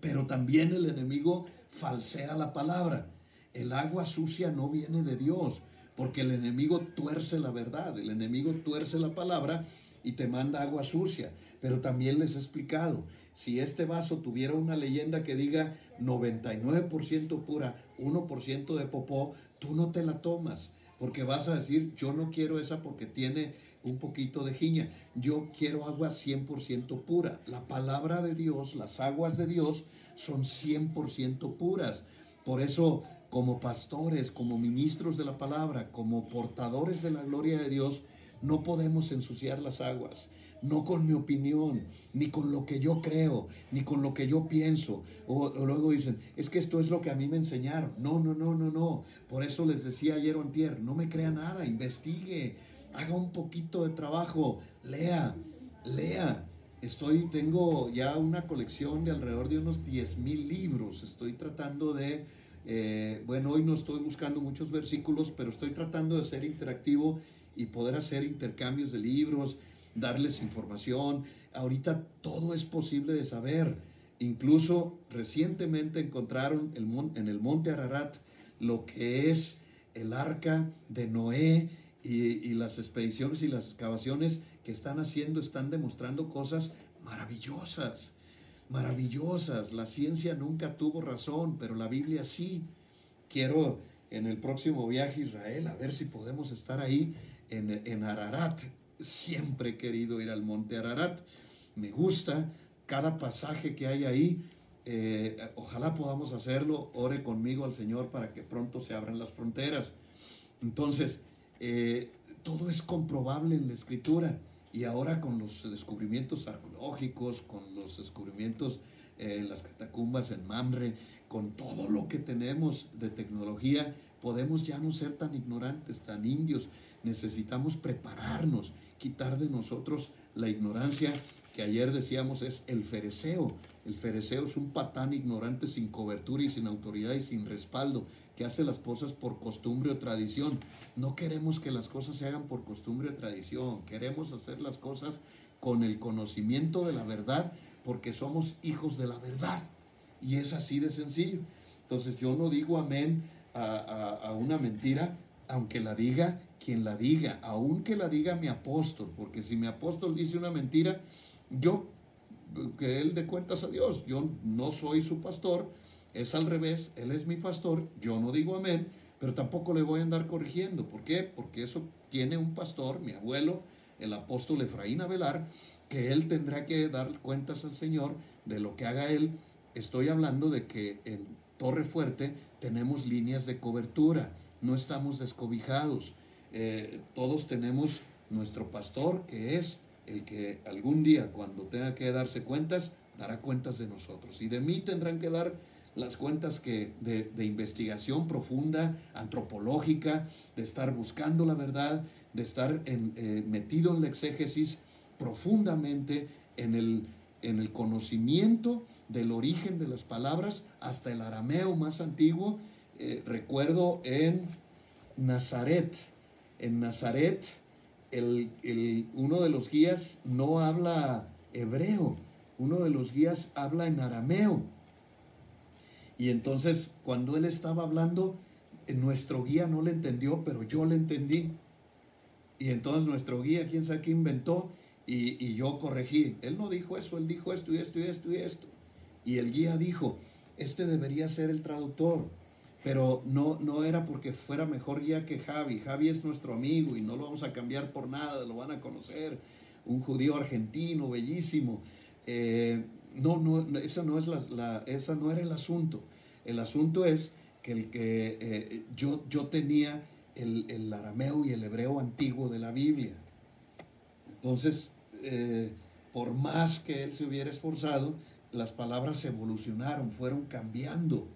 pero también el enemigo falsea la palabra. El agua sucia no viene de Dios, porque el enemigo tuerce la verdad, el enemigo tuerce la palabra y te manda agua sucia. Pero también les he explicado, si este vaso tuviera una leyenda que diga 99% pura, 1% de popó, tú no te la tomas, porque vas a decir, yo no quiero esa porque tiene un poquito de jiña, yo quiero agua 100% pura. La palabra de Dios, las aguas de Dios son 100% puras. Por eso, como pastores, como ministros de la palabra, como portadores de la gloria de Dios, no podemos ensuciar las aguas, no con mi opinión, ni con lo que yo creo, ni con lo que yo pienso. O, o luego dicen, es que esto es lo que a mí me enseñaron. No, no, no, no, no. Por eso les decía ayer o antier, no me crea nada, investigue, haga un poquito de trabajo, lea, lea. Estoy, tengo ya una colección de alrededor de unos 10 mil libros. Estoy tratando de, eh, bueno, hoy no estoy buscando muchos versículos, pero estoy tratando de ser interactivo y poder hacer intercambios de libros, darles información. Ahorita todo es posible de saber. Incluso recientemente encontraron en el monte Ararat lo que es el arca de Noé y, las expediciones y las excavaciones que están haciendo están demostrando cosas maravillosas, maravillosas. La ciencia nunca tuvo razón, pero la Biblia sí. Quiero en el próximo viaje a Israel a ver si podemos estar ahí en, en Ararat. Siempre he querido ir al monte Ararat. Me gusta cada pasaje que hay ahí. Eh, ojalá podamos hacerlo. Ore conmigo al Señor para que pronto se abran las fronteras. Entonces, eh, todo es comprobable en la escritura. Y ahora con los descubrimientos arqueológicos, con los descubrimientos en las catacumbas en Mamre, con todo lo que tenemos de tecnología, podemos ya no ser tan ignorantes, tan indios. Necesitamos prepararnos, quitar de nosotros la ignorancia que ayer decíamos es el fereceo. El fereceo es un patán ignorante sin cobertura y sin autoridad y sin respaldo, que hace las cosas por costumbre o tradición. No queremos que las cosas se hagan por costumbre o tradición, queremos hacer las cosas con el conocimiento de la verdad, porque somos hijos de la verdad. Y es así de sencillo. Entonces yo no digo amén a, a una mentira, aunque la diga quien la diga, aunque la diga mi apóstol, porque si mi apóstol dice una mentira, yo, que él de cuentas a Dios, yo no soy su pastor, es al revés, él es mi pastor, yo no digo amén, pero tampoco le voy a andar corrigiendo. ¿Por qué? Porque eso tiene un pastor, mi abuelo, el apóstol Efraín Avelar, que él tendrá que dar cuentas al Señor de lo que haga él. Estoy hablando de que en Torre Fuerte tenemos líneas de cobertura, no estamos descobijados. Eh, todos tenemos nuestro pastor, que es el que algún día, cuando tenga que darse cuentas, dará cuentas de nosotros. Y de mí tendrán que dar las cuentas que de, investigación profunda, antropológica, de estar buscando la verdad, de estar eh, metido en la exégesis profundamente en el, en el conocimiento del origen de las palabras hasta el arameo más antiguo. Eh, recuerdo en Nazaret, en Nazaret, el, uno de los guías no habla hebreo, uno de los guías habla en arameo. Y entonces cuando él estaba hablando, nuestro guía no le entendió, pero yo le entendí. Y entonces nuestro guía, quién sabe qué inventó, y, y, yo corregí. Él no dijo eso, él dijo esto y esto y esto y esto. Y el guía dijo, este debería ser el traductor pero no, no era porque fuera mejor guía que Javi. Javi es nuestro amigo y no lo vamos a cambiar por nada, lo van a conocer. Un judío argentino, bellísimo. Eh, no, no, eso no, es la, esa no era el asunto. El asunto es que, el que eh, yo, yo tenía el, el, arameo y el hebreo antiguo de la Biblia. Entonces, eh, por más que él se hubiera esforzado, las palabras evolucionaron, fueron cambiando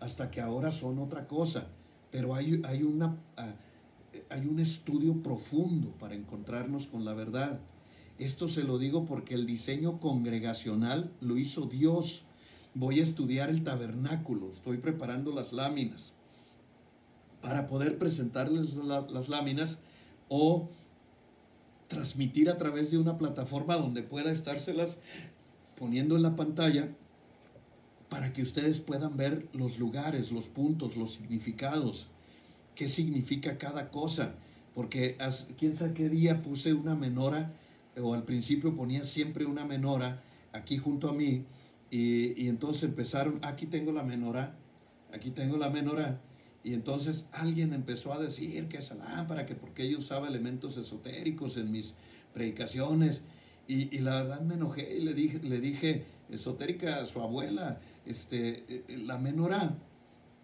hasta que ahora son otra cosa. Pero hay, hay, una, ah, hay un estudio profundo para encontrarnos con la verdad. Esto se lo digo porque el diseño congregacional lo hizo Dios. Voy a estudiar el tabernáculo, estoy preparando las láminas para poder presentarles las láminas o transmitir a través de una plataforma donde pueda estárselas poniendo en la pantalla para que ustedes puedan ver los lugares, los puntos, los significados, qué significa cada cosa. Porque quién sabe qué día puse una menora, o al principio ponía siempre una menora aquí junto a mí, y, entonces empezaron, aquí tengo la menora, aquí tengo la menora, y entonces alguien empezó a decir que esa lámpara, que porque yo usaba elementos esotéricos en mis predicaciones, y, y, la verdad me enojé y le dije, le dije esotérica su abuela, este, eh, eh, la menorá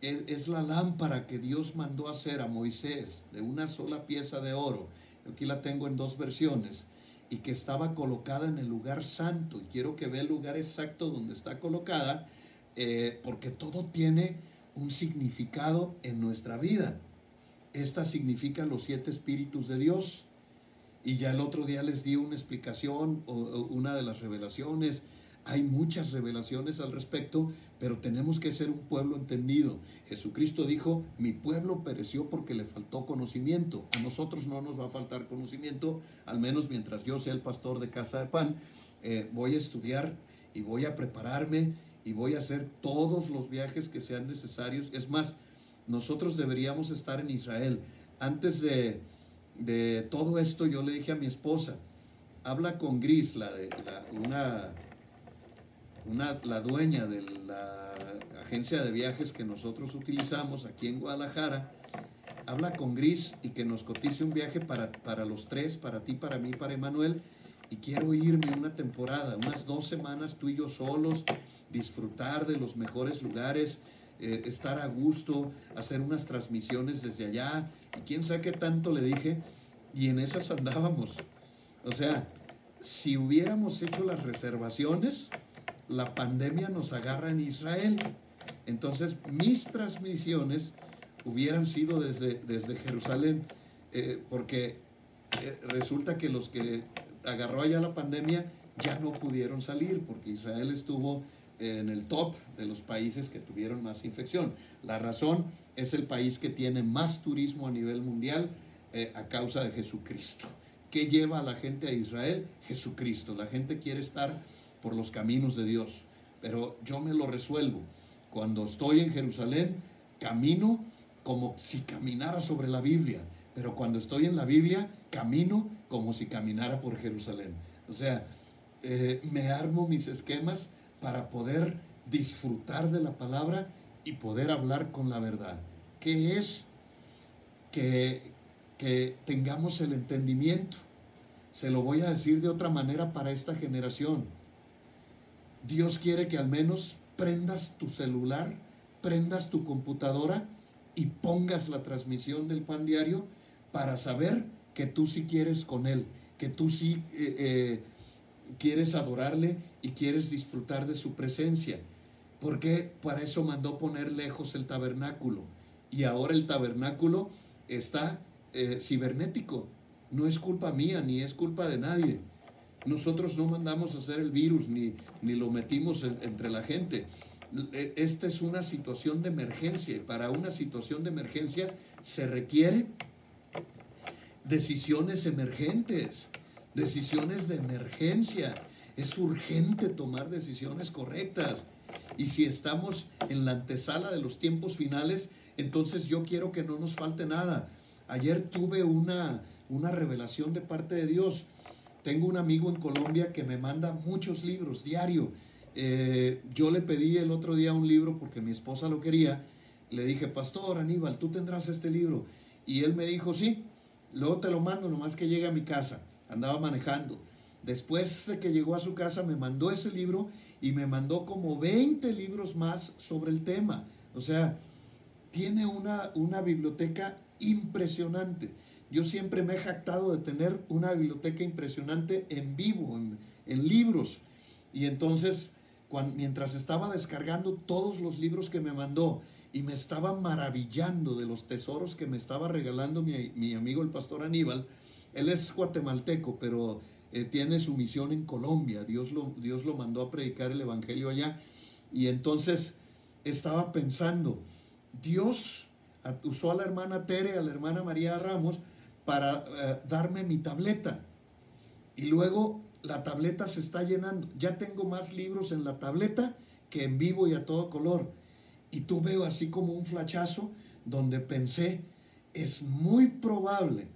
es, la lámpara que Dios mandó hacer a Moisés de una sola pieza de oro. Aquí la tengo en dos versiones y que estaba colocada en el lugar santo. Y quiero que vea el lugar exacto donde está colocada, eh, porque todo tiene un significado en nuestra vida. Esta significa los siete espíritus de Dios. y ya el otro día les di una explicación o, o una de las revelaciones. Hay muchas revelaciones al respecto, pero tenemos que ser un pueblo entendido. Jesucristo dijo, mi pueblo pereció porque le faltó conocimiento. A nosotros no nos va a faltar conocimiento, al menos mientras yo sea el pastor de Casa de Pan. Eh, voy a estudiar y voy a prepararme y voy a hacer todos los viajes que sean necesarios. Es más, nosotros deberíamos estar en Israel. Antes de, de todo esto yo le dije a mi esposa, habla con Gris, la de, la, una una, la dueña de la agencia de viajes que nosotros utilizamos aquí en Guadalajara, habla con Gris y que nos cotice un viaje para, para los tres, para ti, para mí, para Emanuel. Y quiero irme una temporada, unas dos semanas tú y yo solos, disfrutar de los mejores lugares, eh, estar a gusto, hacer unas transmisiones desde allá. Y quién sabe qué tanto le dije, y en esas andábamos. O sea, si hubiéramos hecho las reservaciones, la pandemia nos agarra en Israel. Entonces mis transmisiones hubieran sido desde, desde Jerusalén, eh, porque eh, resulta que los que agarró allá la pandemia ya no pudieron salir, porque Israel estuvo en el top de los países que tuvieron más infección. La razón es el país que tiene más turismo a nivel mundial eh, a causa de Jesucristo. ¿Qué lleva a la gente a Israel? Jesucristo. La gente quiere estar por los caminos de Dios. Pero yo me lo resuelvo. Cuando estoy en Jerusalén, camino como si caminara sobre la Biblia. Pero cuando estoy en la Biblia, camino como si caminara por Jerusalén. O sea, eh, me armo mis esquemas para poder disfrutar de la palabra y poder hablar con la verdad. ¿Qué es? Que, que tengamos el entendimiento. Se lo voy a decir de otra manera para esta generación Dios quiere que al menos prendas tu celular, prendas tu computadora y pongas la transmisión del pan diario para saber que tú sí quieres con Él, que tú sí eh, eh, quieres adorarle y quieres disfrutar de su presencia. Porque para eso mandó poner lejos el tabernáculo. Y ahora el tabernáculo está eh, cibernético. No es culpa mía ni es culpa de nadie. Nosotros no mandamos a hacer el virus ni, ni lo metimos entre la gente. E, esta es una situación de emergencia. Para una situación de emergencia se requiere decisiones emergentes, decisiones de emergencia. Es urgente tomar decisiones correctas. Y si estamos en la antesala de los tiempos finales, entonces yo quiero que no nos falte nada. Ayer tuve una, una revelación de parte de Dios tengo un amigo en Colombia que me manda muchos libros diario. Eh, yo le pedí el otro día un libro porque mi esposa lo quería. Le dije, Pastor Aníbal, tú tendrás este libro. Y él me dijo, sí, luego te lo mando, nomás que llegue a mi casa. Andaba manejando. Después de que llegó a su casa, me mandó ese libro y me mandó como 20 libros más sobre el tema. O sea, tiene una, una biblioteca impresionante. Yo siempre me he jactado de tener una biblioteca impresionante en vivo, en, libros. Y entonces, mientras estaba descargando todos los libros que me mandó y me estaba maravillando de los tesoros que me estaba regalando mi, amigo el pastor Aníbal, él es guatemalteco, pero eh, tiene su misión en Colombia. Dios lo, Dios lo mandó a predicar el Evangelio allá. Y entonces estaba pensando, Dios usó a la hermana Tere, a la hermana María Ramos, para eh, darme mi tableta. Y luego la tableta se está llenando. Ya tengo más libros en la tableta que en vivo y a todo color. Y tú veo así como un flachazo donde pensé, es muy probable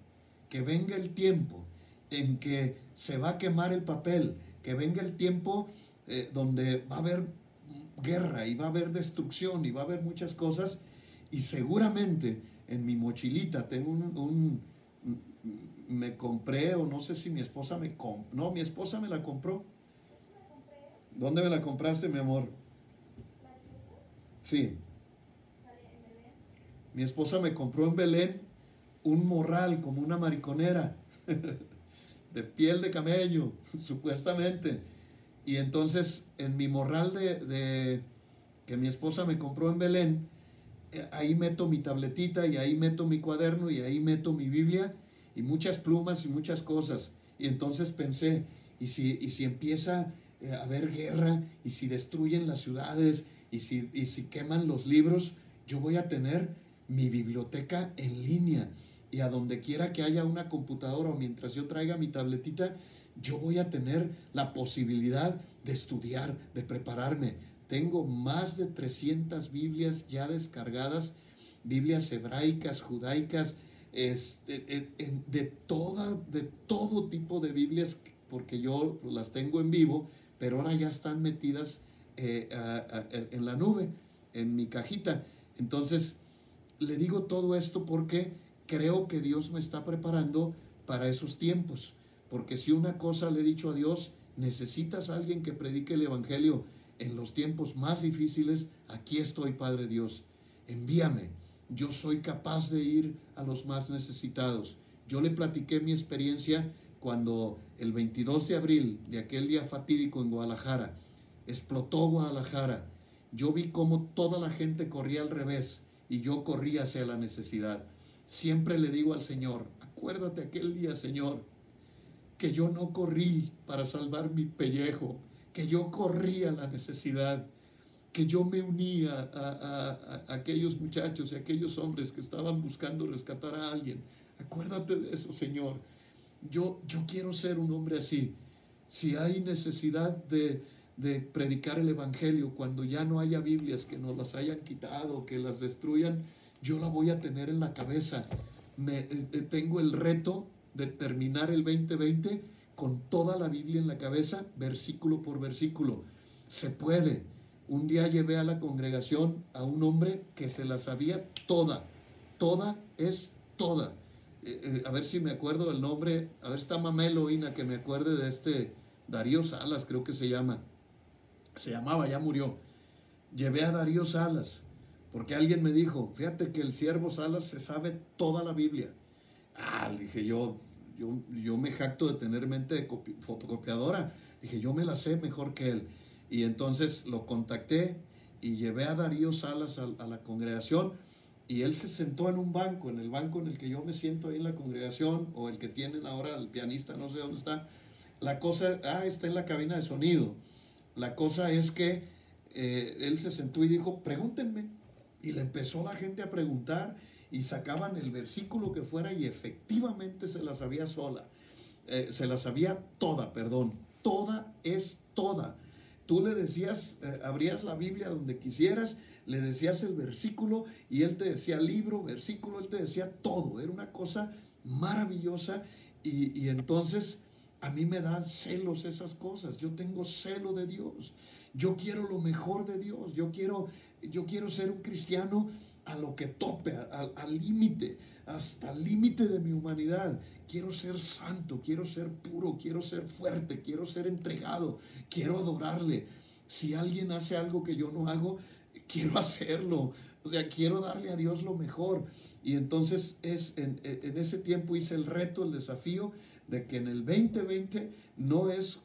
que venga el tiempo en que se va a quemar el papel, que venga el tiempo eh, donde va a haber guerra y va a haber destrucción y va a haber muchas cosas. Y seguramente en mi mochilita tengo un me compré, o no sé si mi esposa me compró. No, mi esposa me la compró. ¿Dónde me la compraste, mi amor? Sí. Mi esposa me compró en Belén un morral como una mariconera de piel de camello, supuestamente. Y entonces en mi morral de, de, que mi esposa me compró en Belén, eh, ahí meto mi tabletita y ahí meto mi cuaderno y ahí meto mi Biblia y muchas plumas y muchas cosas. Y entonces pensé, ¿y si, y si empieza eh, a haber guerra? ¿Y si destruyen las ciudades? ¿Y si, y si queman los libros? Yo voy a tener mi biblioteca en línea. Y a donde quiera que haya una computadora o mientras yo traiga mi tabletita, yo voy a tener la posibilidad de estudiar, de prepararme. Tengo más de 300 Biblias ya descargadas, Biblias hebraicas, judaicas, este, de, toda, de todo tipo de Biblias, porque yo las tengo en vivo, pero ahora ya están metidas eh, en la nube, en mi cajita. Entonces, le digo todo esto porque creo que Dios me está preparando para esos tiempos. Porque si una cosa le he dicho a Dios, necesitas alguien que predique el Evangelio en los tiempos más difíciles, aquí estoy, Padre Dios. Envíame. Yo soy capaz de ir a los más necesitados. Yo le platiqué mi experiencia cuando el 22 de abril de aquel día fatídico en Guadalajara, explotó Guadalajara. Yo vi cómo toda la gente corría al revés y yo corría hacia la necesidad. Siempre le digo al Señor, acuérdate aquel día, Señor, que yo no corrí para salvar mi pellejo, que yo corría la necesidad, que yo me unía a, aquellos muchachos y aquellos hombres que estaban buscando rescatar a alguien. Acuérdate de eso, Señor. Yo, yo quiero ser un hombre así. Si hay necesidad de, de predicar el Evangelio cuando ya no haya Biblias que nos las hayan quitado, que las destruyan, yo la voy a tener en la cabeza. Me, eh, eh, tengo el reto de terminar el 2020 con toda la Biblia en la cabeza, versículo por versículo. Se puede. Un día llevé a la congregación a un hombre que se la sabía toda. Toda es toda. Eh, eh, a ver si me acuerdo del nombre. A ver, está Mamelo Ina, que me acuerde de este Darío Salas, creo que se llama. Se llamaba, ya murió. Llevé a Darío Salas, porque alguien me dijo, fíjate que el siervo Salas se sabe toda la Biblia. Ah, dije yo, yo, me jacto de tener mente fotocopiadora. Dije, yo me la sé mejor que él. Y entonces lo contacté y llevé a Darío Salas a, la congregación y él se sentó en un banco, en el banco en el que yo me siento ahí en la congregación o el que tienen ahora el pianista, no sé dónde está. La cosa, ah, está en la cabina de sonido. La cosa es que eh, él se sentó y dijo, pregúntenme. Y le empezó la gente a preguntar y sacaban el versículo que fuera y efectivamente se la sabía sola. Eh, se la sabía toda, perdón. Toda es toda. Tú le decías, eh, abrías la Biblia donde quisieras, le decías el versículo y él te decía libro, versículo, él te decía todo. Era una cosa maravillosa y, y entonces a mí me dan celos esas cosas. Yo tengo celo de Dios. Yo quiero lo mejor de Dios. Yo quiero, yo quiero ser un cristiano a lo que tope, al límite, hasta el límite de mi humanidad. Quiero ser santo, quiero ser puro, quiero ser fuerte, quiero ser entregado, quiero adorarle. Si alguien hace algo que yo no hago, quiero hacerlo. O sea, quiero darle a Dios lo mejor. Y entonces es, en, ese tiempo hice el reto, el desafío de que en el 2020 no es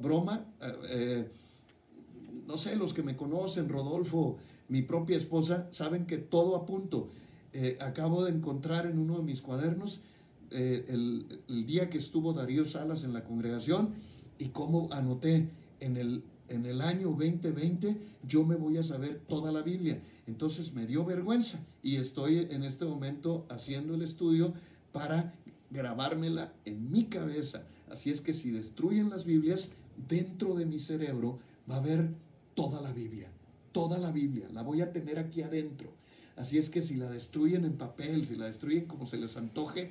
broma. Eh, eh, no sé, los que me conocen, Rodolfo, mi propia esposa, saben que todo a punto. Eh, acabo de encontrar en uno de mis cuadernos eh, el, día que estuvo Darío Salas en la congregación y cómo anoté en el, en el año 2020 yo me voy a saber toda la Biblia. Entonces me dio vergüenza y estoy en este momento haciendo el estudio para grabármela en mi cabeza. Así es que si destruyen las Biblias, dentro de mi cerebro va a haber toda la Biblia toda la Biblia, la voy a tener aquí adentro. Así es que si la destruyen en papel, si la destruyen como se les antoje,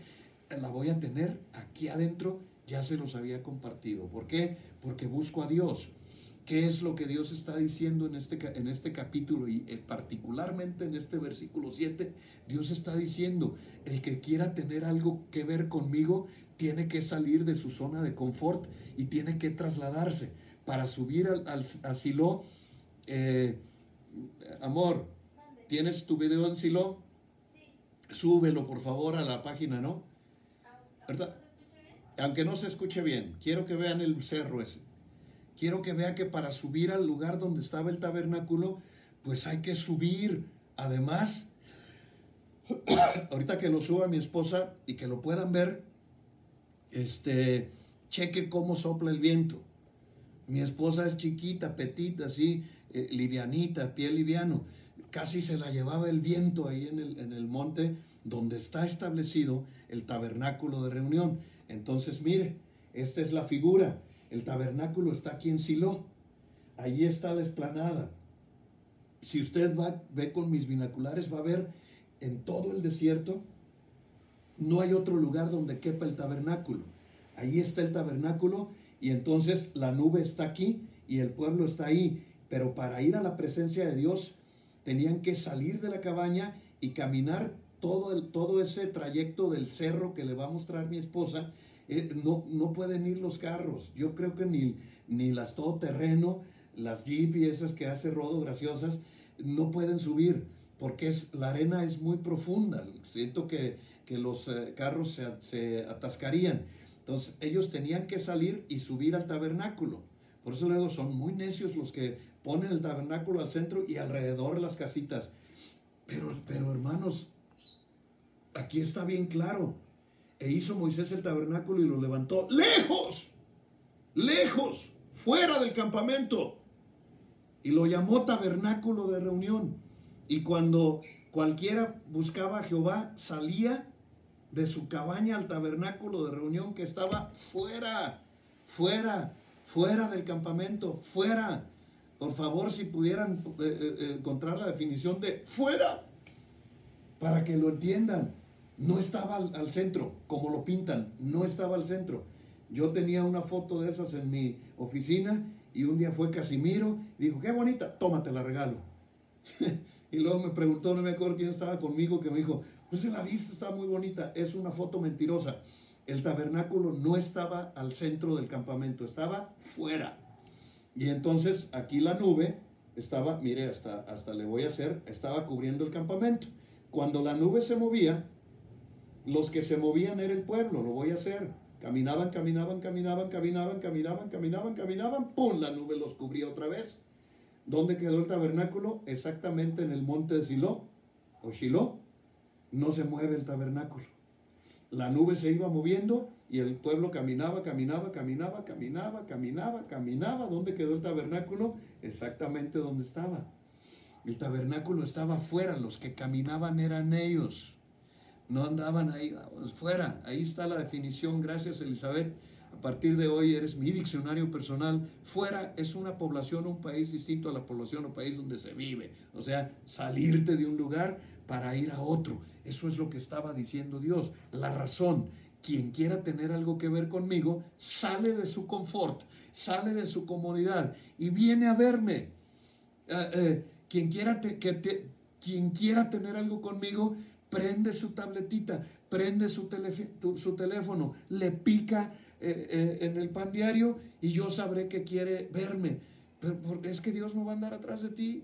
la voy a tener aquí adentro, ya se los había compartido. ¿Por qué? Porque busco a Dios. ¿Qué es lo que Dios está diciendo en este, en este capítulo y eh, particularmente en este versículo 7? Dios está diciendo, el que quiera tener algo que ver conmigo tiene que salir de su zona de confort y tiene que trasladarse para subir al, al, Silo. Eh, amor, ¿tienes tu video en Silo? Súbelo por favor a la página, ¿no? ¿Verdad? Aunque no se escuche bien, quiero que vean el cerro ese. Quiero que vean que para subir al lugar donde estaba el tabernáculo, pues hay que subir. Además, ahorita que lo suba mi esposa y que lo puedan ver, este, cheque cómo sopla el viento. Mi esposa es chiquita, petita, así, eh, livianita, pie liviano. Casi se la llevaba el viento ahí en el, en el monte donde está establecido el tabernáculo de reunión. Entonces, mire, esta es la figura. El tabernáculo está aquí en Silo. Allí está la esplanada. Si usted va, ve con mis binoculares, va a ver en todo el desierto, no hay otro lugar donde quepa el tabernáculo. Ahí está el tabernáculo y entonces la nube está aquí y el pueblo está ahí. Pero para ir a la presencia de Dios tenían que salir de la cabaña y caminar todo, el, todo ese trayecto del cerro que le va a mostrar mi esposa. Eh, no, no pueden ir los carros. Yo creo que ni, ni las todoterreno, las jeep y esas que hace Rodo graciosas, no pueden subir porque es, la arena es muy profunda. Siento que, que los eh, carros se, se, atascarían. Entonces ellos tenían que salir y subir al tabernáculo. Por eso luego son muy necios los que ponen el tabernáculo al centro y alrededor las casitas. Pero, pero hermanos, aquí está bien claro. E hizo Moisés el tabernáculo y lo levantó lejos, lejos, fuera del campamento. Y lo llamó tabernáculo de reunión. Y cuando cualquiera buscaba a Jehová, salía de su cabaña al tabernáculo de reunión que estaba fuera, fuera, fuera del campamento, fuera. Por favor, si pudieran eh, eh, encontrar la definición de fuera, para que lo entiendan. No estaba al, centro, como lo pintan, no estaba al centro. Yo tenía una foto de esas en mi oficina y un día fue Casimiro, dijo, qué bonita, tómate la regalo. Y luego me preguntó, no me acuerdo quién estaba conmigo, que me dijo, pues la vista está muy bonita, es una foto mentirosa. El tabernáculo no estaba al centro del campamento, estaba fuera. Y entonces aquí la nube estaba, mire, hasta, hasta le voy a hacer, estaba cubriendo el campamento. Cuando la nube se movía, los que se movían era el pueblo, lo voy a hacer. Caminaban, caminaban, caminaban, caminaban, caminaban, caminaban, caminaban, ¡pum! La nube los cubría otra vez. ¿Dónde quedó el tabernáculo? Exactamente en el monte de Silo o Shiloh. No se mueve el tabernáculo. La nube se iba moviendo y el pueblo caminaba, caminaba, caminaba, caminaba, caminaba, caminaba. ¿Dónde quedó el tabernáculo? Exactamente donde estaba. El tabernáculo estaba fuera, los que caminaban eran ellos. No andaban ahí, fuera. Ahí está la definición, gracias Elizabeth a partir de hoy eres mi diccionario personal. Fuera es una población, un país distinto a la población o país donde se vive. O sea, salirte de un lugar para ir a otro. Eso es lo que estaba diciendo Dios. La razón, quien quiera tener algo que ver conmigo, sale de su confort, sale de su comodidad y viene a verme. Eh, eh, quien, quiera que quien quiera tener algo conmigo, prende su tabletita, prende su, teléfono, le pica eh, en el pan diario y yo sabré que quiere verme. Pero porque es que Dios no va a andar atrás de ti.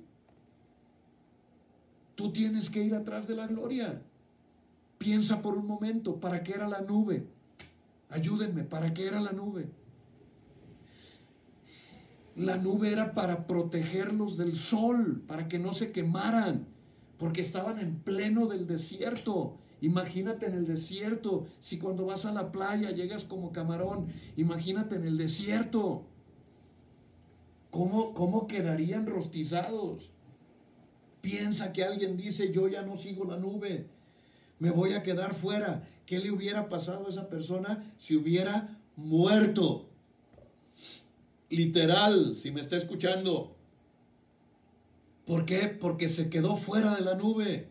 Tú tienes que ir atrás de la gloria. Piensa por un momento, ¿para qué era la nube? Ayúdenme, ¿para qué era la nube? La nube era para protegerlos del sol, para que no se quemaran, porque estaban en pleno del desierto Imagínate en el desierto, si cuando vas a la playa llegas como camarón, imagínate en el desierto. ¿Cómo, cómo quedarían rostizados? Piensa que alguien dice, yo ya no sigo la nube, me voy a quedar fuera. ¿Qué le hubiera pasado a esa persona si hubiera muerto? Literal, si me está escuchando. ¿Por qué? Porque se quedó fuera de la nube.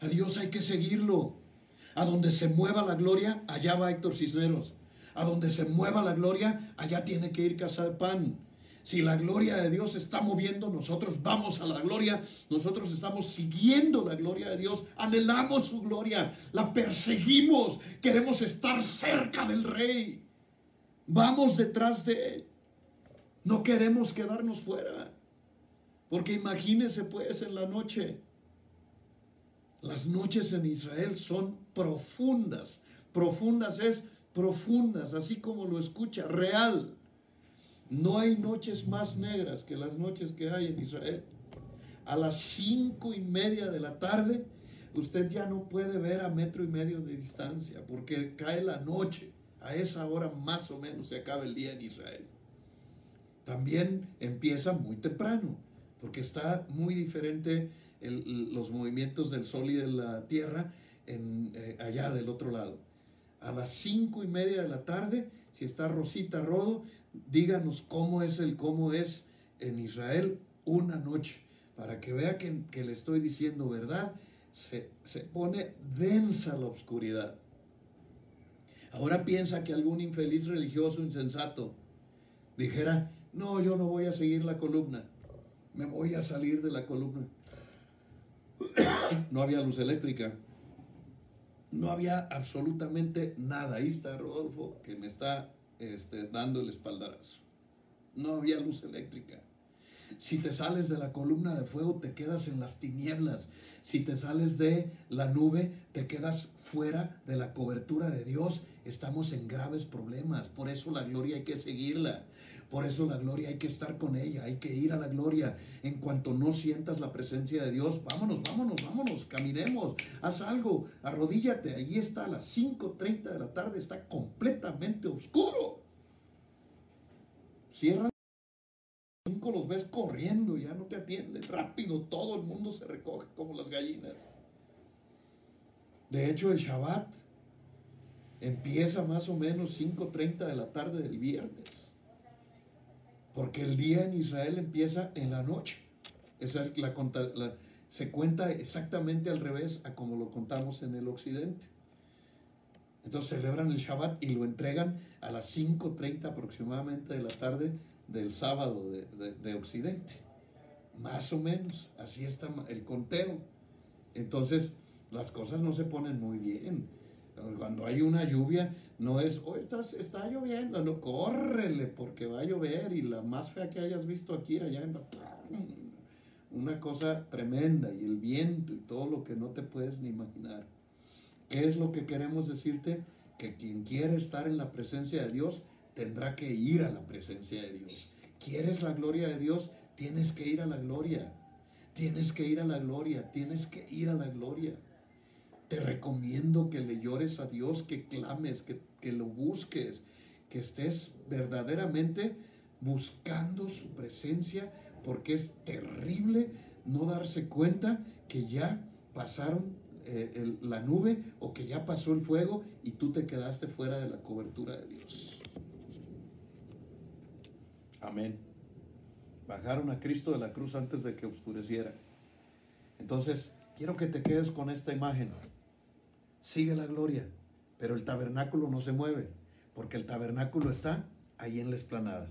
A Dios hay que seguirlo. A donde se mueva la gloria, allá va Héctor Cisneros. A donde se mueva la gloria, allá tiene que ir Casa de Pan. Si la gloria de Dios está moviendo, nosotros vamos a la gloria, nosotros estamos siguiendo la gloria de Dios, anhelamos su gloria, la perseguimos, queremos estar cerca del Rey. Vamos detrás de Él. No queremos quedarnos fuera. Porque imagínese pues en la noche las noches en Israel son profundas. Profundas es profundas, así como lo escucha, real. No hay noches más negras que las noches que hay en Israel. A las cinco y media de la tarde, usted ya no puede ver a metro y medio de distancia porque cae la noche. A esa hora más o menos se acaba el día en Israel. También empieza muy temprano porque está muy diferente los movimientos del sol y de la tierra eh, allá del otro lado. A las cinco y media de la tarde, si está Rosita Rodo, díganos cómo es el cómo es en Israel una noche, para que vea que, que le estoy diciendo verdad, se, se pone densa la oscuridad. Ahora piensa que algún infeliz religioso insensato dijera, no, yo no voy a seguir la columna, me voy a salir de la columna. no había luz eléctrica, no había absolutamente nada. Ahí está Rodolfo que me está este, dando el espaldarazo. No había luz eléctrica. Si te sales de la columna de fuego, te quedas en las tinieblas. Si te sales de la nube, te quedas fuera de la cobertura de Dios. Estamos en graves problemas. Por eso la gloria hay que seguirla. Por eso la gloria hay que estar con ella, hay que ir a la gloria. En cuanto no sientas la presencia de Dios, vámonos, vámonos, vámonos, caminemos, haz algo, arrodíllate. Allí está a las 5.30 de la tarde, está completamente oscuro. Cierran los ves corriendo, ya no te atienden, rápido, todo el mundo se recoge como las gallinas. De hecho, el Shabbat empieza más o menos 5.30 de la tarde del viernes. Porque el día en Israel empieza en la noche. Es la, se cuenta exactamente al revés a como lo contamos en el occidente. Entonces celebran el Shabbat y lo entregan a las 5.30 aproximadamente de la tarde del sábado de, occidente. Más o menos, así está el conteo. Entonces las cosas no se ponen muy bien. Cuando hay una lluvia, no es, oh, está, está lloviendo, no, córrele porque va a llover y la más fea que hayas visto aquí, allá en una cosa tremenda y el viento y todo lo que no te puedes ni imaginar. ¿Qué es lo que queremos decirte? Que quien quiere estar en la presencia de Dios tendrá que ir a la presencia de Dios. ¿Quieres la gloria de Dios? Tienes que ir a la gloria. Tienes que ir a la gloria. Tienes que ir a la gloria. Te recomiendo que le llores a Dios, que clames, que, lo busques, que estés verdaderamente buscando su presencia, porque es terrible no darse cuenta que ya pasaron eh, la nube o que ya pasó el fuego y tú te quedaste fuera de la cobertura de Dios. Amén. Bajaron a Cristo de la cruz antes de que oscureciera. Entonces, quiero que te quedes con esta imagen sigue la gloria, pero el tabernáculo no se mueve, porque el tabernáculo está ahí en la esplanada.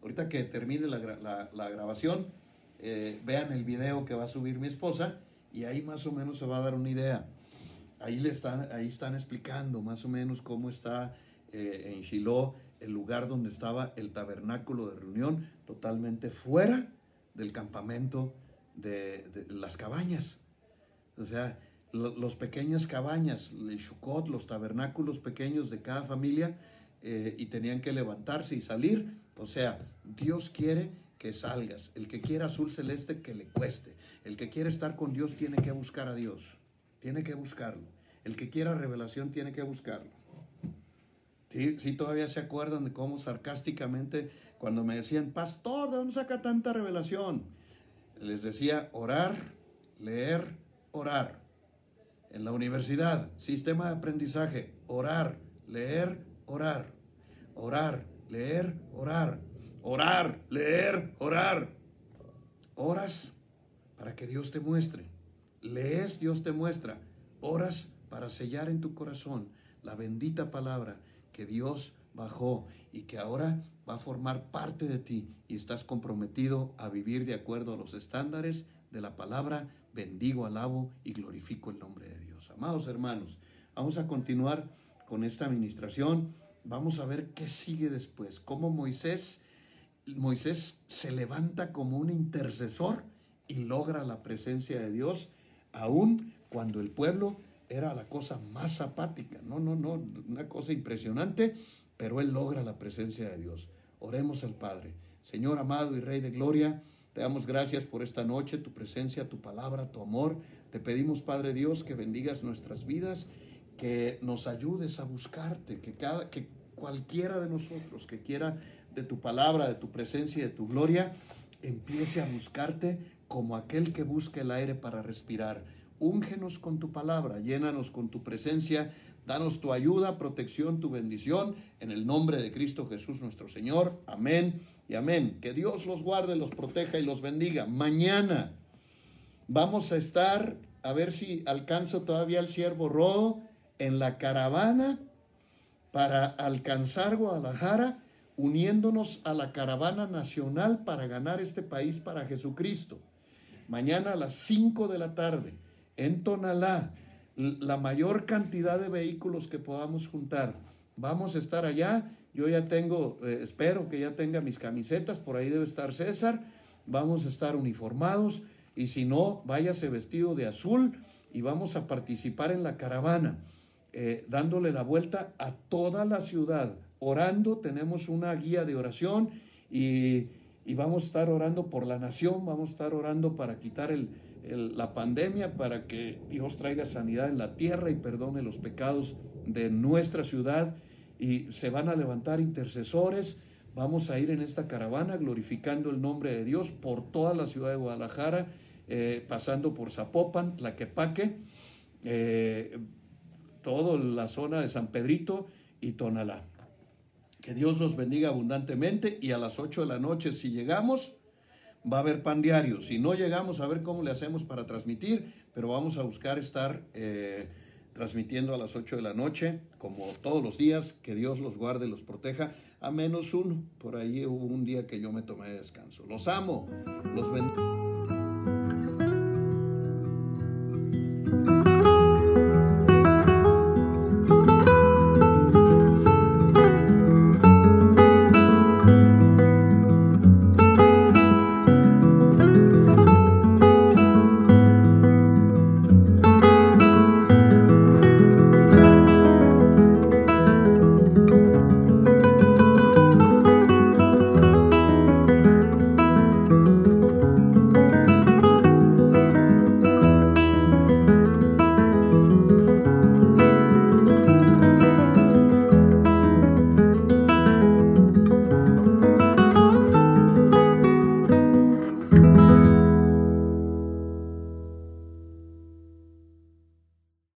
Ahorita que termine la, grabación, eh, vean el video que va a subir mi esposa y ahí más o menos se va a dar una idea. Ahí, le están, ahí están explicando más o menos cómo está eh, en Shiloh el lugar donde estaba el tabernáculo de reunión, totalmente fuera del campamento de, de las cabañas. O sea, los pequeñas cabañas, el shukot, los tabernáculos pequeños de cada familia, eh, y tenían que levantarse y salir. O sea, Dios quiere que salgas. El que quiera azul celeste, que le cueste. El que quiere estar con Dios tiene que buscar a Dios. Tiene que buscarlo. El que quiera revelación tiene que buscarlo. Si ¿Sí? todavía se acuerdan de cómo sarcásticamente cuando me decían, pastor, ¿de dónde saca tanta revelación? Les decía, orar, leer, orar en la universidad, sistema de aprendizaje, orar, leer, orar, orar, leer, orar, orar, leer, orar. Oras para que Dios te muestre. Lees, Dios te muestra. Oras para sellar en tu corazón la bendita palabra que Dios bajó y que ahora va a formar parte de ti y estás comprometido a vivir de acuerdo a los estándares de la palabra bendigo, alabo y glorifico el nombre de Dios. Amados hermanos, vamos a continuar con esta administración. Vamos a ver qué sigue después, cómo Moisés, Moisés se levanta como un intercesor y logra la presencia de Dios, aun cuando el pueblo era la cosa más apática. No, no, no, una cosa impresionante, pero él logra la presencia de Dios. Oremos al Padre. Señor amado y Rey de Gloria, Te damos gracias por esta noche, tu presencia, tu palabra, tu amor. Te pedimos, Padre Dios, que bendigas nuestras vidas, que nos ayudes a buscarte, que, cada, que cualquiera de nosotros que quiera de tu palabra, de tu presencia y de tu gloria, empiece a buscarte como aquel que busca el aire para respirar. Úngenos con tu palabra, llénanos con tu presencia, danos tu ayuda, protección, tu bendición, en el nombre de Cristo Jesús nuestro Señor. Amén y amén. Que Dios los guarde, los proteja y los bendiga. Mañana vamos a estar, a ver si alcanzo todavía el siervo Rodo, en la caravana para alcanzar Guadalajara, uniéndonos a la caravana nacional para ganar este país para Jesucristo. Mañana a las 5 de la tarde, en Tonalá, la mayor cantidad de vehículos que podamos juntar. Vamos a estar allá. Yo ya tengo, eh, espero que ya tenga mis camisetas, por ahí debe estar César. Vamos a estar uniformados y si no, váyase vestido de azul y vamos a participar en la caravana, eh, dándole la vuelta a toda la ciudad, orando. Tenemos una guía de oración y, y vamos a estar orando por la nación, vamos a estar orando para quitar el, la pandemia para que Dios traiga sanidad en la tierra y perdone los pecados de nuestra ciudad. Y se van a levantar intercesores. Vamos a ir en esta caravana glorificando el nombre de Dios por toda la ciudad de Guadalajara, eh, pasando por Zapopan, Tlaquepaque, eh, toda la zona de San Pedrito y Tonalá. Que Dios los bendiga abundantemente y a las 8 de la noche, si llegamos, va a haber pan diario. Si no llegamos a ver cómo le hacemos para transmitir, pero vamos a buscar estar eh, transmitiendo a las 8 de la noche, como todos los días, que Dios los guarde y los proteja, a menos uno. Por ahí hubo un día que yo me tomé descanso. Los amo, los bendigo.